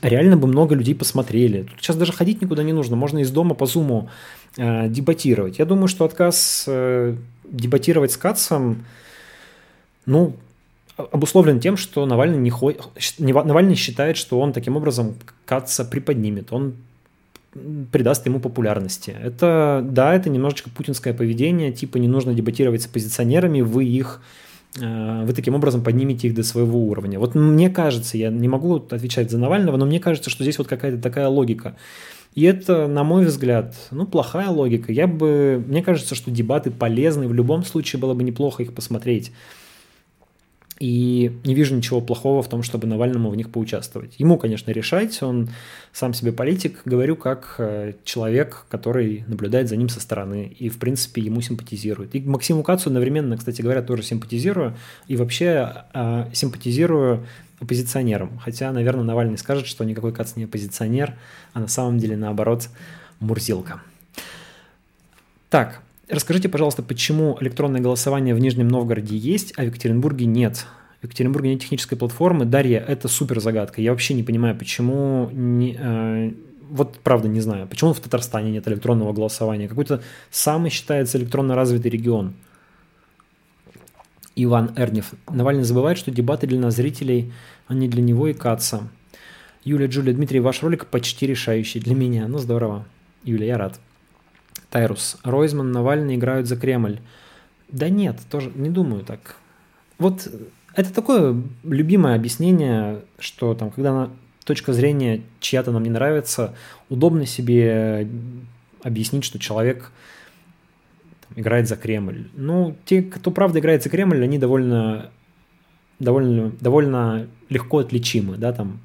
Реально бы много людей посмотрели. Тут сейчас даже ходить никуда не нужно. Можно из дома по зуму э, дебатировать. Я думаю, что отказ э, дебатировать с Кацом, ну, обусловлен тем, что Навальный, не хо... Навальный считает, что он таким образом Каца приподнимет. Он придаст ему популярности. Это, да, это немножечко путинское поведение, типа не нужно дебатировать с оппозиционерами, вы их вы таким образом поднимете их до своего уровня. Вот мне кажется, я не могу отвечать за Навального, но мне кажется, что здесь вот какая-то такая логика. И это, на мой взгляд, ну, плохая логика. Я бы, мне кажется, что дебаты полезны, в любом случае было бы неплохо их посмотреть. И не вижу ничего плохого в том, чтобы Навальному в них поучаствовать. Ему, конечно, решать, он сам себе политик, говорю, как э, человек, который наблюдает за ним со стороны и, в принципе, ему симпатизирует. И Максиму Кацу одновременно, кстати говоря, тоже симпатизирую, и вообще э, симпатизирую оппозиционером. Хотя, наверное, Навальный скажет, что никакой Кац не оппозиционер, а на самом деле, наоборот, Мурзилка. Так, расскажите, пожалуйста, почему электронное голосование в Нижнем Новгороде есть, а в Екатеринбурге нет? В Екатеринбурге нет технической платформы. Дарья, это супер загадка. Я вообще не понимаю, почему... Не, э, вот правда не знаю, почему в Татарстане нет электронного голосования. Какой-то самый считается электронно развитый регион. Иван Эрнев. Навальный забывает, что дебаты для нас зрителей, а не для него и Каца. Юлия, Джулия, Дмитрий, ваш ролик почти решающий для меня. Ну, здорово. Юля, я рад. Тайрус. Ройзман, Навальный играют за Кремль. Да нет, тоже не думаю так. Вот это такое любимое объяснение, что там, когда точка зрения чья-то нам не нравится, удобно себе объяснить, что человек играет за Кремль. Ну, те, кто правда играет за Кремль, они довольно, довольно, довольно легко отличимы, да, там,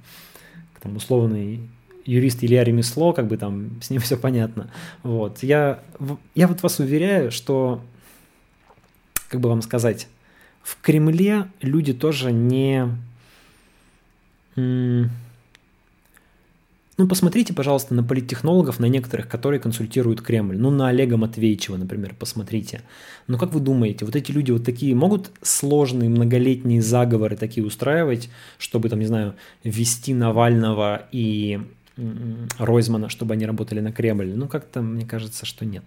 там условный юрист Илья Ремесло, как бы там с ним все понятно. Вот. Я, я вот вас уверяю, что, как бы вам сказать, в Кремле люди тоже не... Ну, посмотрите, пожалуйста, на политтехнологов, на некоторых, которые консультируют Кремль. Ну, на Олега Матвеевичева, например, посмотрите. Ну, как вы думаете, вот эти люди вот такие могут сложные многолетние заговоры такие устраивать, чтобы, там, не знаю, ввести Навального и Ройзмана, чтобы они работали на Кремль? Ну, как-то мне кажется, что нет.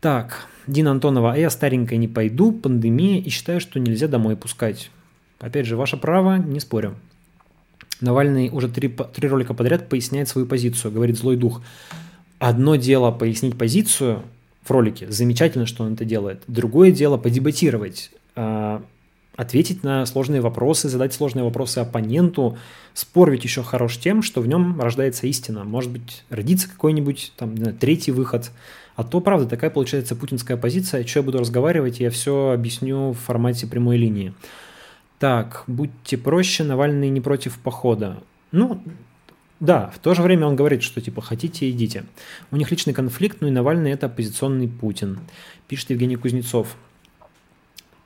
Так, Дина Антонова, а я старенькая не пойду, пандемия, и считаю, что нельзя домой пускать. Опять же, ваше право, не спорю. Навальный уже три, три ролика подряд поясняет свою позицию, говорит злой дух. Одно дело пояснить позицию в ролике, замечательно, что он это делает. Другое дело подебатировать, а, ответить на сложные вопросы, задать сложные вопросы оппоненту. Спор ведь еще хорош тем, что в нем рождается истина. Может быть, родится какой-нибудь там, знаю, третий выход. А то, правда, такая получается путинская позиция. Что я буду разговаривать, я все объясню в формате прямой линии. Так, будьте проще, Навальный не против похода. Ну, да, в то же время он говорит, что типа хотите, идите. У них личный конфликт, ну и Навальный это оппозиционный Путин, пишет Евгений Кузнецов.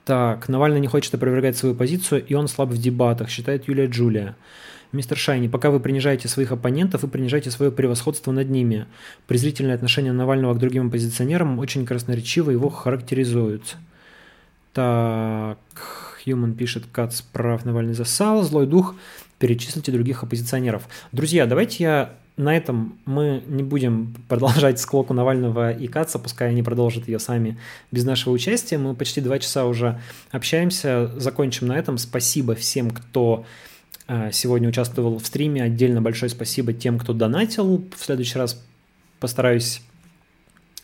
Так, Навальный не хочет опровергать свою позицию, и он слаб в дебатах, считает Юлия Джулия. Мистер Шайни, пока вы принижаете своих оппонентов, вы принижаете свое превосходство над ними. Презрительное отношение Навального к другим оппозиционерам очень красноречиво его характеризуют. Так, Human пишет, Кац прав, Навальный засал, злой дух, перечислите других оппозиционеров. Друзья, давайте я на этом мы не будем продолжать склоку Навального и Каца, пускай они продолжат ее сами без нашего участия. Мы почти два часа уже общаемся, закончим на этом. Спасибо всем, кто э, сегодня участвовал в стриме. Отдельно большое спасибо тем, кто донатил. В следующий раз постараюсь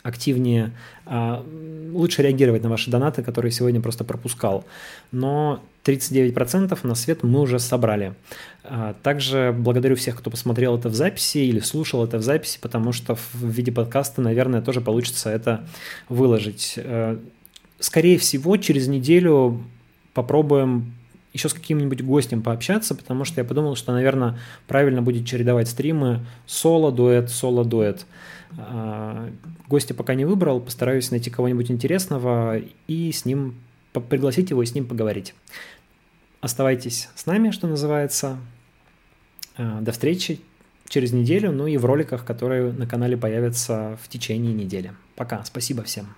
активнее, а, лучше реагировать на ваши донаты, которые сегодня просто пропускал. Но 39% на свет мы уже собрали. А, также благодарю всех, кто посмотрел это в записи или слушал это в записи, потому что в виде подкаста, наверное, тоже получится это выложить. Э, скорее всего, через неделю попробуем еще с каким-нибудь гостем пообщаться, потому что я подумал, что, наверное, правильно будет чередовать стримы соло-дуэт, соло-дуэт. А, гостя пока не выбрал, постараюсь найти кого-нибудь интересного и с ним пригласить его и с ним поговорить. Оставайтесь с нами, что называется. А, до встречи через неделю, ну и в роликах, которые на канале появятся в течение недели. Пока, спасибо всем.